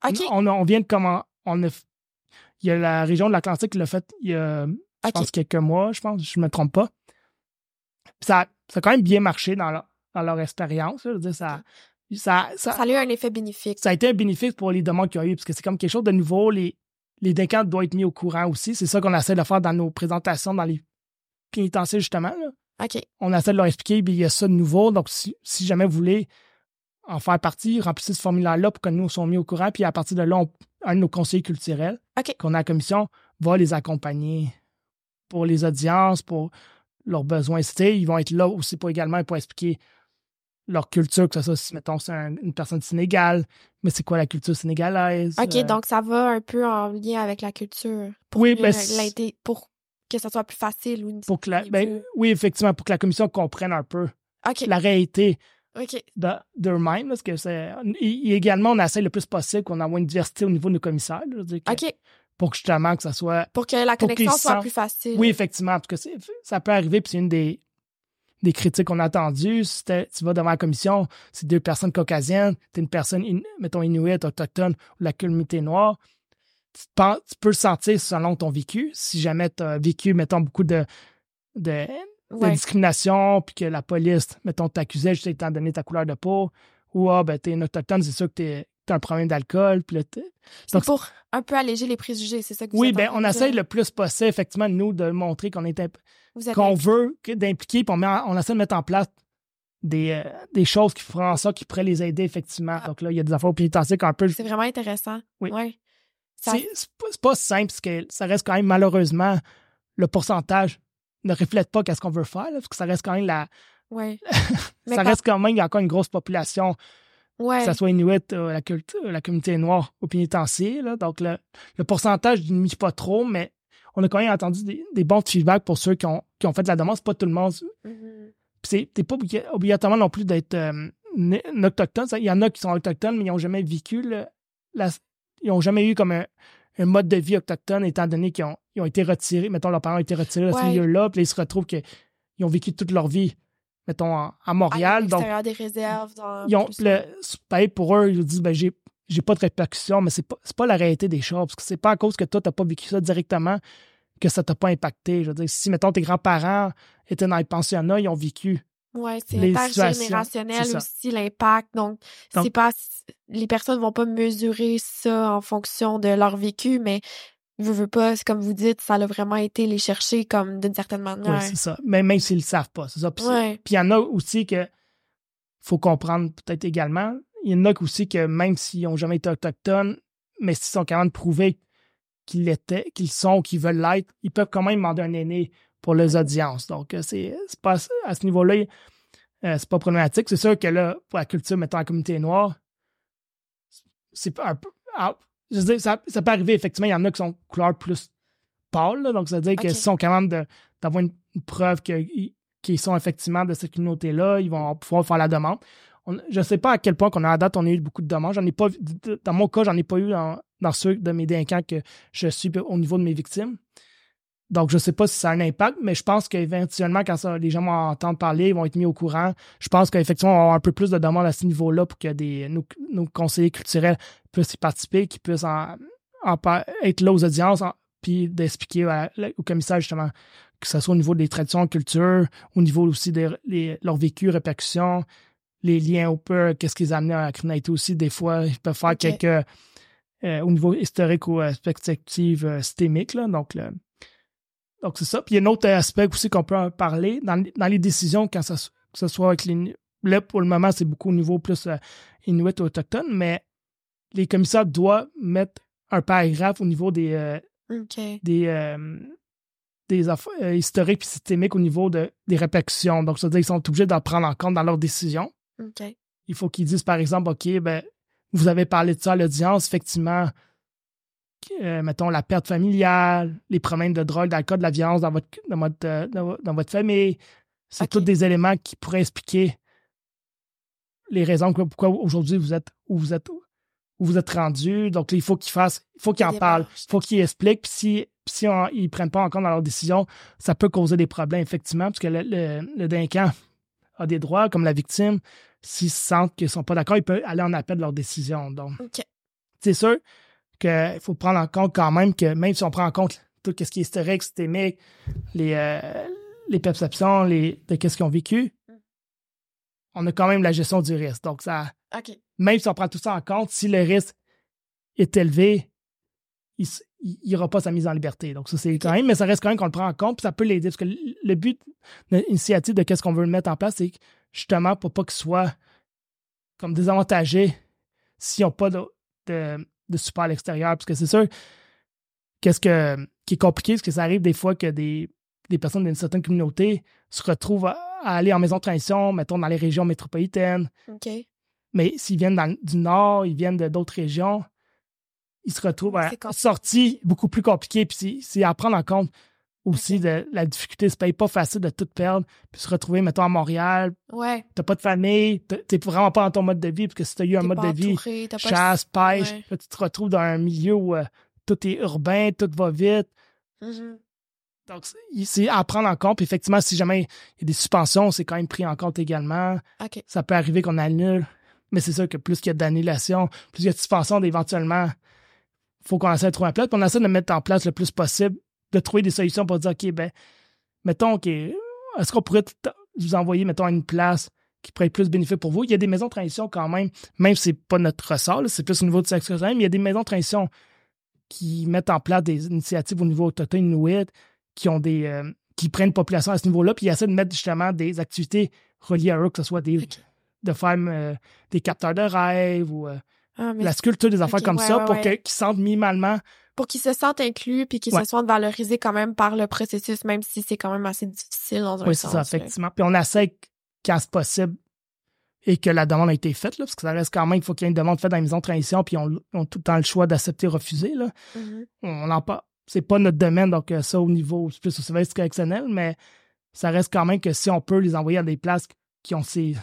On, on, vient de comment. On il y a la région de l'Atlantique qui l'a fait il y a, je pense, quelques mois, je pense, je ne me trompe pas. Ça, ça a quand même bien marché dans leur, dans leur expérience. Je veux dire, ça, ça, ça, ça, a eu un effet bénéfique. Ça a été un bénéfice pour les demandes qu'il y a eu, parce que c'est comme quelque chose de nouveau. Les, les décans doivent être mis au courant aussi. C'est ça qu'on essaie de faire dans nos présentations dans les pénitentiaires, justement. OK. On essaie de leur expliquer, il y a ça de nouveau. Donc, si, jamais vous voulez en faire partie, remplissez ce formulaire-là pour que nous soyons mis au courant. Puis à partir de là, un de nos conseillers culturels qu'on a à la commission va les accompagner pour les audiences, pour leurs besoins. Ils vont être là aussi pour également pour expliquer leur culture, que ce soit si, mettons, c'est une personne sénégale, mais c'est quoi la culture sénégalaise? OK, euh? donc ça va un peu en lien avec la culture. Pour oui, ben, pour que ça soit plus facile. Ou pour que ben, oui, effectivement, pour que la commission comprenne un peu la réalité de, de mind, parce que c'est... également, on essaie le plus possible qu'on ait une diversité au niveau de nos commissaires. OK. Pour que justement que ça soit... Pour que la connexion soit plus facile. Oui, effectivement, parce que ça peut arriver, puis c'est une des des critiques qu'on a entendues. Si tu vas devant la commission, c'est deux personnes caucasiennes, tu es une personne, mettons, inuit, autochtone ou la communauté noire, tu, peux le sentir selon ton vécu. Si jamais tu as vécu, mettons, beaucoup de, de, discrimination, puis que la police, mettons, t'accusait juste étant donné ta couleur de peau, ou ah, ben, t'es un autochtone, c'est sûr que t'es as un problème d'alcool. C'est pour un peu alléger les préjugés, c'est ça que vous Oui, ben, on essaye le plus possible, effectivement, nous, de montrer qu'on est qu'on veut d'impliquer, puis on, essaie de mettre en place des, euh, des choses qui feront ça, qui pourraient les aider, effectivement. Ah. Donc là, il y a des affaires pénitentiaires un peu. C'est vraiment intéressant. Oui. Ouais. C'est pas, simple, parce que ça reste quand même, malheureusement, le pourcentage ne reflète pas qu'est-ce qu'on veut faire, parce que ça reste quand même la. [laughs] Ça reste quand même, il y a encore une grosse population. Que ce soit Inuit, euh, la, la communauté noire au pénitencier. Là. Donc, le, le pourcentage diminue pas trop, mais on a quand même entendu des, bons feedbacks pour ceux qui ont, qui ont fait la demande. C'est pas tout le monde. Mm-hmm. T'es pas obligatoirement non plus d'être euh, autochtone. Il y en a qui sont autochtones, mais ils n'ont jamais vécu ils n'ont jamais eu comme un, mode de vie autochtone, étant donné qu'ils ont, été retirés, mettons, leurs parents ont été retirés de ce milieu-là, puis ils se retrouvent qu'ils ont vécu toute leur vie, mettons, à, Montréal. À des réserves. Dans ils ont, le, pour eux, ils disent, ben, j'ai j'ai pas de répercussions, mais c'est pas, pas la réalité des choses. Parce que c'est pas à cause que toi, t'as pas vécu ça directement que ça t'a pas impacté. Je veux dire, si, mettons, tes grands-parents étaient dans les pensionnats, ils ont vécu. Oui, c'est intergénérationnel aussi, l'impact. Donc, c'est pas, les personnes vont pas mesurer ça en fonction de leur vécu, mais je veux pas, comme vous dites, ça a vraiment été les chercher comme d'une certaine manière. Oui, c'est ça. Mais même s'ils le savent pas, c'est ça. Puis il y en a aussi que faut comprendre peut-être également, il y en a aussi que même s'ils n'ont jamais été autochtones, mais s'ils sont capables de prouver qu'ils l'étaient, qu'ils sont, qu'ils veulent l'être, ils peuvent quand même demander un aîné pour les audiences. Donc, euh, c'est pas à ce niveau-là, euh, c'est pas problématique. C'est sûr que là, pour la culture, mettons la communauté noire, c'est un peu. Ah, je veux dire, ça, peut arriver, effectivement, il y en a qui sont couleur plus pâle, donc ça veut dire qu'ils sont capables d'avoir une, preuve qu'ils sont effectivement de cette communauté-là, ils vont pouvoir faire la demande. je ne sais pas à quel point qu'on a à date, on a eu beaucoup de demandes. J'en ai pas dans mon cas, j'en ai pas eu dans, dans ceux de mes délinquants que je suis au niveau de mes victimes. Donc, je ne sais pas si ça a un impact, mais je pense qu'éventuellement, quand les gens vont entendre parler, ils vont être mis au courant. Je pense qu'effectivement, on va avoir un peu plus de demandes à ce niveau-là pour que des, nos, conseillers culturels puissent y participer, qu'ils puissent être là aux audiences, puis d'expliquer au commissaire justement que ce soit au niveau des traditions, culture, au niveau aussi de leur vécu, répercussions, les liens au peu, qu'est-ce qu'ils amenaient à la criminalité aussi. Des fois, ils peuvent faire quelques euh, au niveau historique ou euh, perspective euh, systémique. Là, donc, donc, c'est ça. Puis il y a un autre aspect aussi qu'on peut parler dans, les décisions, quand ça, que ce soit avec les. Là, pour le moment, c'est beaucoup au niveau plus Inuit ou autochtone, mais les commissaires doivent mettre un paragraphe au niveau des. des des affaires historiques et systémiques au niveau de, des répercussions. Donc, c'est-à-dire qu'ils sont obligés d'en prendre en compte dans leurs décisions. Il faut qu'ils disent, par exemple, OK, ben, vous avez parlé de ça à l'audience, effectivement, euh, mettons, la perte familiale, les problèmes de drogue, d'alcool, de la violence dans votre, dans votre, euh, dans, votre famille. C'est tous des éléments qui pourraient expliquer les raisons pourquoi aujourd'hui vous êtes où vous êtes où vous êtes rendu. Donc, il faut qu'ils fassent, il faut qu'ils en parlent, il faut qu'ils expliquent. Puis si, si ils ne prennent pas en compte dans leur décision, ça peut causer des problèmes, effectivement, parce que le, le, délinquant a des droits, comme la victime. S'ils sentent qu'ils ne sont pas d'accord, ils peuvent aller en appel de leur décision. Donc, c'est sûr qu'il faut prendre en compte quand même que même si on prend en compte tout ce qui est historique, systémique, les, euh, les perceptions les, de ce qu'ils ont vécu, on a quand même la gestion du risque. Donc, ça, même si on prend tout ça en compte, si le risque est élevé, il n'y aura pas sa mise en liberté. Donc, ça, c'est quand même, mais ça reste quand même qu'on le prend en compte, puis ça peut l'aider. Parce que le but de l'initiative de qu'est-ce qu'on veut mettre en place, c'est justement pour pas qu'il soit comme désavantagé s'ils n'ont pas de, de support à l'extérieur. Parce que c'est sûr, qu'est-ce que, qui est compliqué, c'est que ça arrive des fois que des, personnes d'une certaine communauté se retrouvent à, aller en maison de transition, mettons dans les régions métropolitaines. Mais s'ils viennent du nord, ils viennent d'autres régions, ils se retrouvent à sortie beaucoup plus compliqué. Puis c'est à prendre en compte aussi de la difficulté. C'est pas facile de tout perdre, puis se retrouver, mettons, à Montréal. Ouais. T'as pas de famille, t'es vraiment pas dans ton mode de vie, parce que si t'as eu un mode de vie, chasse, pêche, tu te retrouves dans un milieu où euh, tout est urbain, tout va vite. Mm-hmm. Donc, c'est à prendre en compte. Puis effectivement, si jamais il y a des suspensions, c'est quand même pris en compte également. Ça peut arriver qu'on annule. Mais c'est sûr que plus qu'il y a d'annulation, plus il y a de suspensions, éventuellement, il faut qu'on essaie de trouver un place. Puis on essaie de mettre en place le plus possible de trouver des solutions pour dire, OK, ben, mettons, OK, est-ce qu'on pourrait vous envoyer, mettons, à une place qui pourrait être plus bénéfique pour vous? Il y a des maisons de transition quand même, même si c'est pas notre ressort, c'est plus au niveau de sexe mais il y a des maisons de transition qui mettent en place des initiatives au niveau autochtone Inuit, qui ont des. Euh, qui prennent population à ce niveau-là, puis ils essaient de mettre justement des activités reliées à eux, que ce soit des, de faire euh, des capteurs de rêve ou euh, ah, la sculpture, des affaires comme ça, pour qu'ils sentent minimalement pour qu'ils se sentent inclus puis qu'ils se sentent valorisés quand même par le processus, même si c'est quand même assez difficile dans un oui, sens. Oui, c'est ça, effectivement. Puis on essaie, quand c'est possible, et que la demande a été faite, là, parce que ça reste quand même qu'il faut qu'il y ait une demande faite dans les maisons de transition, puis on, a tout le temps le choix d'accepter ou refuser. Là. Mm-hmm. On en pas. C'est pas notre domaine, donc euh, ça, au niveau plus au service correctionnel, mais ça reste quand même que si on peut les envoyer à des places qui ont ces,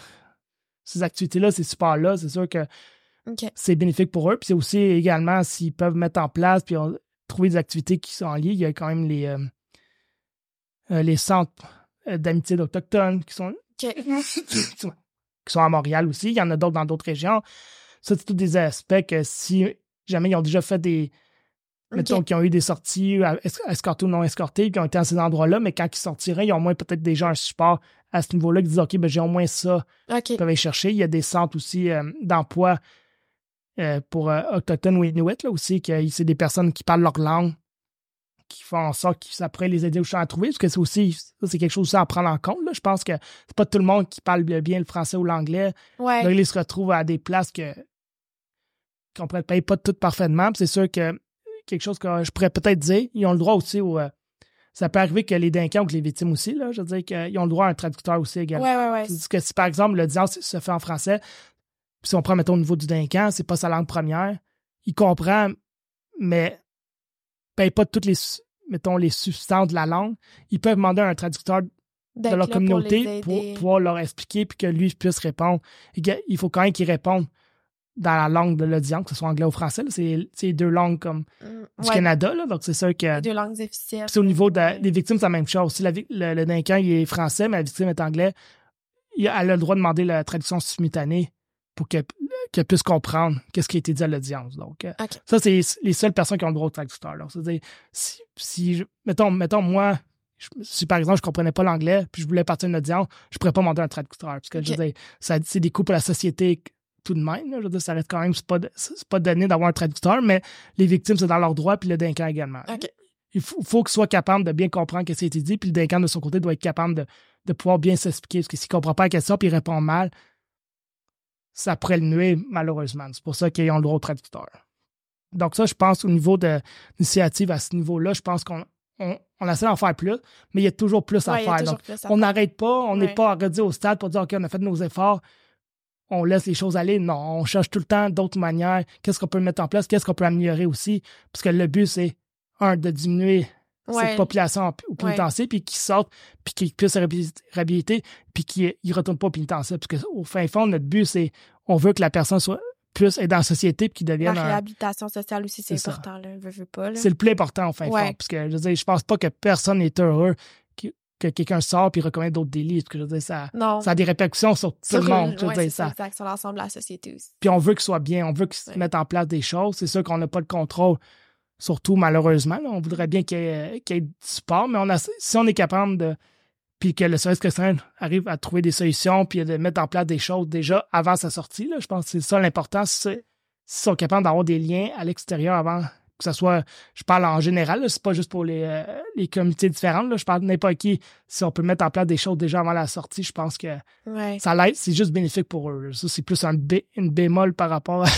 ces activités-là, ces supports-là, c'est sûr que c'est bénéfique pour eux. Puis c'est aussi également s'ils peuvent mettre en place puis trouver des activités qui sont en lien. Il y a quand même les, euh, euh, les centres euh, d'amitié d'Autochtones qui sont, [laughs] qui sont à Montréal aussi. Il y en a d'autres dans d'autres régions. Ça, c'est tous des aspects que si jamais ils ont déjà fait des. Mettons qu'ils ont eu des sorties escortées ou non escortées, qui ont été à ces endroits-là, mais quand ils sortiraient, ils ont au moins peut-être déjà un support à ce niveau-là qui disent OK, ben, j'ai au moins ça. Ils peuvent aller chercher. Il y a des centres aussi d'emploi euh, pour euh, Autochtones ou Inuit là, aussi, que c'est des personnes qui parlent leur langue, qui font en sorte que ça pourrait les aider aussi à trouver, parce que c'est aussi c'est quelque chose à prendre en compte. Là. Je pense que c'est pas tout le monde qui parle bien le français ou l'anglais. Ouais. Là, ils se retrouvent à des places que qu'on pourrait payer pas tout parfaitement. C'est sûr que quelque chose que je pourrais peut-être dire. Ils ont le droit aussi au. Euh, ça peut arriver que les délinquants ou que les victimes aussi, là, je veux dire qu'ils ont le droit à un traducteur aussi également. Ouais, ouais, ouais. que si, par exemple, l'audience se fait en français, puis si on prend, mettons, au niveau du délinquant, c'est pas sa langue première, il comprend, mais paye pas toutes les, mettons, les substances de la langue. Ils peuvent demander à un traducteur de leur communauté pour, pouvoir leur expliquer puis que lui puisse répondre. il faut quand même qu'il réponde dans la langue de l'audience, que ce soit anglais ou français. C'est deux langues comme mm, du Canada. Là, donc, c'est sûr que. Deux langues officielles. au niveau des victimes, c'est la même chose. Si le, le délinquant il est français, mais la victime est anglais, elle a le droit de demander la traduction simultanée pour qu'elle puisse comprendre qu'est-ce qui a été dit à l'audience. Donc, euh, ça, c'est les seules personnes qui ont le droit au traducteur. C'est-à-dire, si, si mettons, mettons, moi, si par exemple je comprenais pas l'anglais puis je voulais partir d'une audience, je pourrais pas demander un traducteur parce que je veux ça c'est des coûts pour la société tout de même. Je veux dire, ça reste quand même c'est pas pas donné d'avoir un traducteur, mais les victimes c'est dans leurs droits puis le délinquant également. Il faut, faut qu'il soit capable de bien comprendre ce qui a été dit puis le délinquant de son côté doit être capable de, de pouvoir bien s'expliquer parce que s'il comprend pas la question puis il répond mal, ça pourrait le malheureusement. C'est pour ça qu'ils ont le droit au traducteur. Donc ça, je pense au niveau de l'initiative à ce niveau-là, je pense qu'on on, essaie d'en faire plus, mais il y a toujours plus à faire. Donc, on n'arrête pas, on n'est pas arrêté au stade pour dire OK, on a fait nos efforts, on laisse les choses aller. Non, on cherche tout le temps d'autres manières. Qu'est-ce qu'on peut mettre en place? Qu'est-ce qu'on peut améliorer aussi? Parce que le but, c'est, un, de diminuer cette population au pénitencier, puis qu'ils sortent, puis qu'ils puissent se réhabiliter, puis qu'ils ne retournent pas au pénitencier. Parce qu'au fin fond, notre but, c'est on veut que la personne soit plus être dans la société puis qu'ils deviennent. La réhabilitation sociale aussi, c'est important, là. pas, C'est le plus important, au fin fond. Parce que, je veux je pense pas que personne n'est heureux que, quelqu'un sort puis reconnaît d'autres délits. que, je veux ça, ça a des répercussions sur tout le monde. Je ça. sur l'ensemble de la société aussi. Puis on veut qu'il soit bien, on veut qu'ils se mettent en place des choses. C'est sûr qu'on n'a pas le contrôle, surtout malheureusement. On voudrait bien qu'il y, ait du support, mais on a, si on est capable de puis que le service christian arrive à trouver des solutions, puis de mettre en place des choses déjà avant sa sortie. Là. Je pense que c'est ça l'important. S'ils sont capables d'avoir des liens à l'extérieur avant que ce soit, je parle en général, c'est pas juste pour les, euh, les comités différents, là, je parle de n'importe qui, si on peut mettre en place des choses déjà avant la sortie, je pense que ça l'aide, c'est juste bénéfique pour eux. Ça, c'est plus un une bémol par rapport à,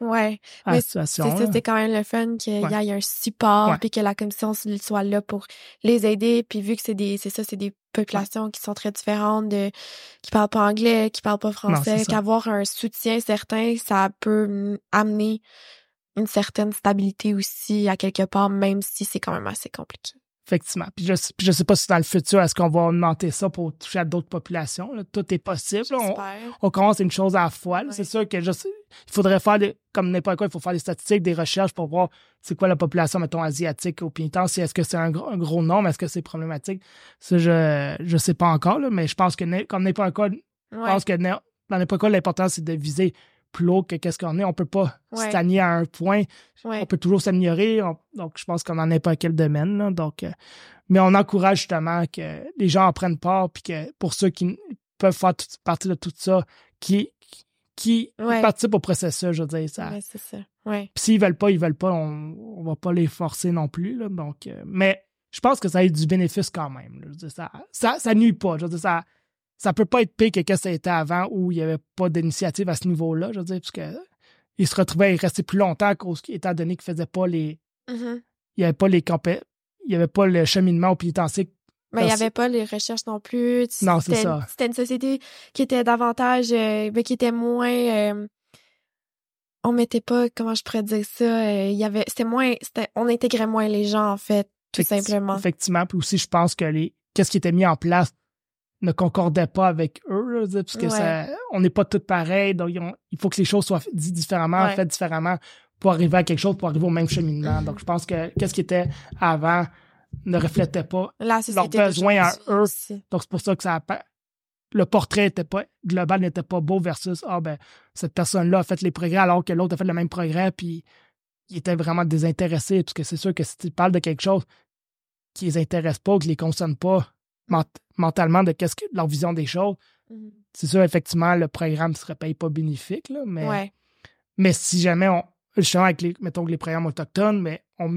Ouais. Mais c'est quand même le fun qu'il y ait un support puis que la commission soit là pour les aider. Puis vu que c'est des, c'est ça, c'est des populations qui sont très différentes, de, qui parlent pas anglais, qui parlent pas français, qu'avoir un soutien certain, ça peut amener une certaine stabilité aussi à quelque part, même si c'est quand même assez compliqué. Effectivement. Puis je, ne sais pas si dans le futur, est-ce qu'on va augmenter ça pour toucher à d'autres populations. Tout est possible. On, on, commence une chose à la fois. C'est sûr que je il faudrait faire, des, comme n'importe quoi, il faut faire des statistiques, des recherches pour voir c'est quoi la population, mettons, asiatique au pénitencier. Est-ce que c'est un, gros nombre? Est-ce que c'est problématique? Ça, je ne sais pas encore, mais je pense que comme n'importe quoi, je pense que dans n'importe quoi, l'important, c'est de viser plus haut que qu'est-ce qu'on est. On peut pas stagner à un point. On peut toujours s'améliorer. Donc, je pense qu'on n'en est pas quel domaine. donc, euh, mais on encourage justement que les gens en prennent part, puis que pour ceux qui peuvent faire partie de tout ça, qui, qui participent au processus, je veux dire. Ça, c'est ça. Ouais. Puis s'ils veulent pas, ils veulent pas, on, ne va pas les forcer non plus. donc, euh, mais je pense que ça a eu du bénéfice quand même. ça, ça, ça nuit pas. Je veux dire, ça, ça peut pas être pire que ce que ça était avant où il n'y avait pas d'initiative à ce niveau-là, je veux dire, puisque il se retrouvait à rester plus longtemps étant donné qu'il faisait pas les. Mm-hmm. Il n'y avait pas les il y avait pas le cheminement au pénitencier. Mais il n'y avait pas les recherches non plus. Non, c'est ça. C'était une société qui était davantage, euh, mais qui était moins. Euh, on mettait pas, comment je pourrais dire ça, euh, il y avait, c'était moins, on intégrait moins les gens, en fait, tout simplement. Effectivement. Puis aussi, je pense que les, qu'est-ce qui était mis en place ne concordait pas avec eux, parce que ça, on n'est pas tous pareils, donc il faut que les choses soient dites différemment, faites différemment pour arriver à quelque chose, pour arriver au même cheminement. Donc, je pense que qu'est-ce qui était avant ne reflétait pas leurs besoins à eux. Donc, c'est pour ça que ça le portrait était pas global n'était pas beau versus ah ben cette personne-là a fait les progrès alors que l'autre a fait le même progrès puis il était vraiment désintéressé parce que c'est sûr que si tu parles de quelque chose qui les intéresse pas ou qui les concerne pas mentalement de qu'est-ce que leur vision des choses. Mm-hmm. C'est sûr, effectivement, le programme ne serait pas bénéfique, là, mais, mais si jamais on, justement, avec les, mettons les programmes autochtones, mais on,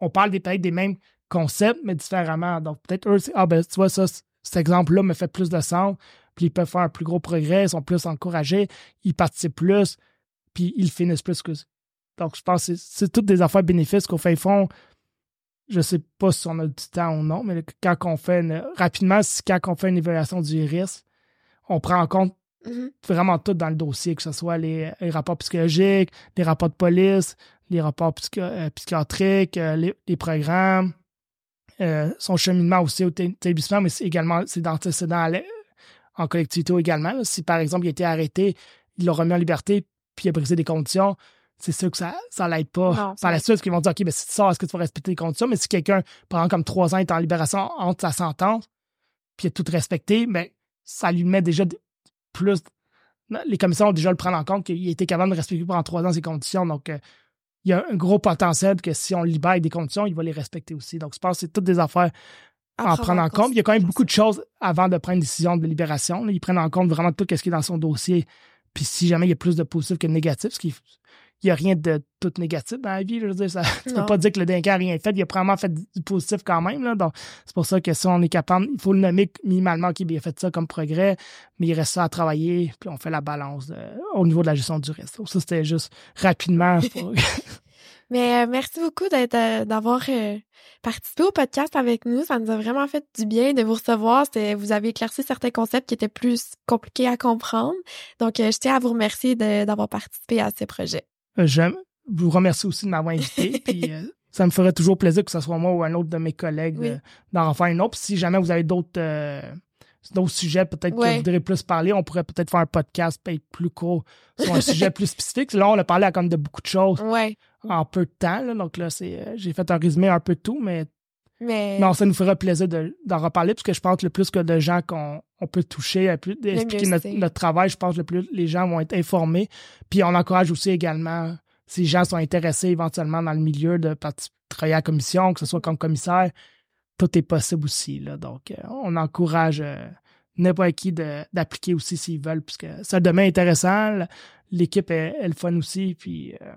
on parle des des mêmes concepts, mais différemment. Donc, peut-être eux, ah ben, tu vois, ça, cet exemple-là me fait plus de sens, puis ils peuvent faire un plus gros progrès, ils sont plus encouragés, ils participent plus, puis ils finissent plus que Donc, je pense que c'est toutes des affaires bénéfices qu'au fin fond, je sais pas si on a du temps ou non, mais quand on fait une, rapidement, quand on fait une évaluation du risque, on prend en compte mm-hmm. vraiment tout dans le dossier, que ce soit les, rapports psychologiques, les rapports de police, les rapports euh, psychiatriques, euh, les, programmes, euh, son cheminement aussi au établissement, mais c'est également c'est dans, dans en collectivité également. Si par exemple il a été arrêté, il l'a remis en liberté, puis il a brisé des conditions, c'est sûr que ça ça l'aide pas. Par la suite, ils vont dire OK, ben, si tu sors, est-ce que tu vas respecter les conditions? Mais si quelqu'un, pendant comme trois ans, est en libération entre sa sentence, puis il a tout respecté, ben, ça lui met déjà plus. Les commissions ont déjà le prendre en compte qu'il était capable de respecter pendant trois ans ses conditions. Donc, euh, il y a un gros potentiel que si on le libère des conditions, il va les respecter aussi. Donc, je pense que c'est toutes des affaires à, en prendre en compte. Il y a quand même beaucoup de choses avant de prendre une décision de libération. Ils prennent en compte vraiment tout ce qui est dans son dossier. Puis si jamais il y a plus de positifs que de négatifs, ce qui il n'y a rien de tout négatif dans la vie. Je veux dire, ça, ne peux pas dire que le délinquant n'a rien fait. Il a probablement fait du positif quand même. Là, donc, c'est pour ça que si on est capable, il faut le nommer minimalement qu'il a fait ça comme progrès, mais il reste ça à travailler, puis on fait la balance au niveau de la gestion du reste. ça, c'était juste rapidement. [laughs] mais euh, merci beaucoup d'être euh, d'avoir euh, participé au podcast avec nous. Ça nous a vraiment fait du bien de vous recevoir. Vous avez éclairci certains concepts qui étaient plus compliqués à comprendre. Donc, je tiens à vous remercier d'avoir participé à ce projet. Euh, je vous remercie aussi de m'avoir invité. [laughs] puis, euh, ça me ferait toujours plaisir que ce soit moi ou un autre de mes collègues euh, d'en faire une autre. si jamais vous avez d'autres d'autres sujets, peut-être que vous voudrez plus parler, on pourrait peut-être faire un podcast peut-être plus court sur un sujet [laughs] plus spécifique. Là, on a parlé à comme de beaucoup de choses en peu de temps. donc là, c'est j'ai fait un résumé un peu de tout, mais mais... Non, ça nous fera plaisir d'en reparler parce que je pense que le plus que de gens qu'on on peut toucher, expliquer notre, travail, je pense que le plus les gens vont être informés. Puis on encourage aussi également, si les gens sont intéressés éventuellement dans le milieu de travailler à la commission, que ce soit comme commissaire, tout est possible aussi. Là. Donc, euh, on encourage euh, n'importe qui d'appliquer aussi s'ils veulent, puisque ça demain intéressant. L'équipe est, est, le fun aussi. Puis euh,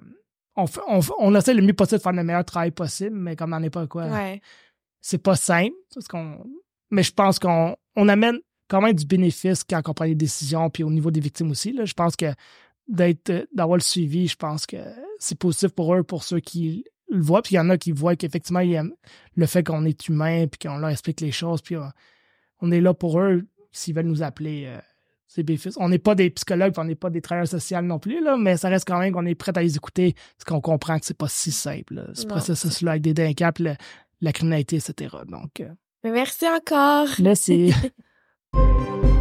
on, on, on, essaie le mieux possible de faire le meilleur travail possible, mais comme dans n'importe quoi. Ouais c'est pas simple. Parce qu'on, mais je pense qu'on on amène quand même du bénéfice quand on prend des décisions, puis au niveau des victimes aussi. Là, je pense que d'être d'avoir le suivi, je pense que c'est positif pour eux, pour ceux qui le voient. Puis il y en a qui voient qu'effectivement, le fait qu'on est humain, puis qu'on leur explique les choses, puis on, est là pour eux s'ils veulent nous appeler. Euh, c'est bénéfice. On n'est pas des psychologues, on n'est pas des travailleurs sociaux non plus, là, mais ça reste quand même qu'on est prêt à les écouter, parce qu'on comprend que c'est pas si simple, ce processus-là avec des délinquants, la criminalité, etc. Donc. Euh, merci encore. Merci. [laughs]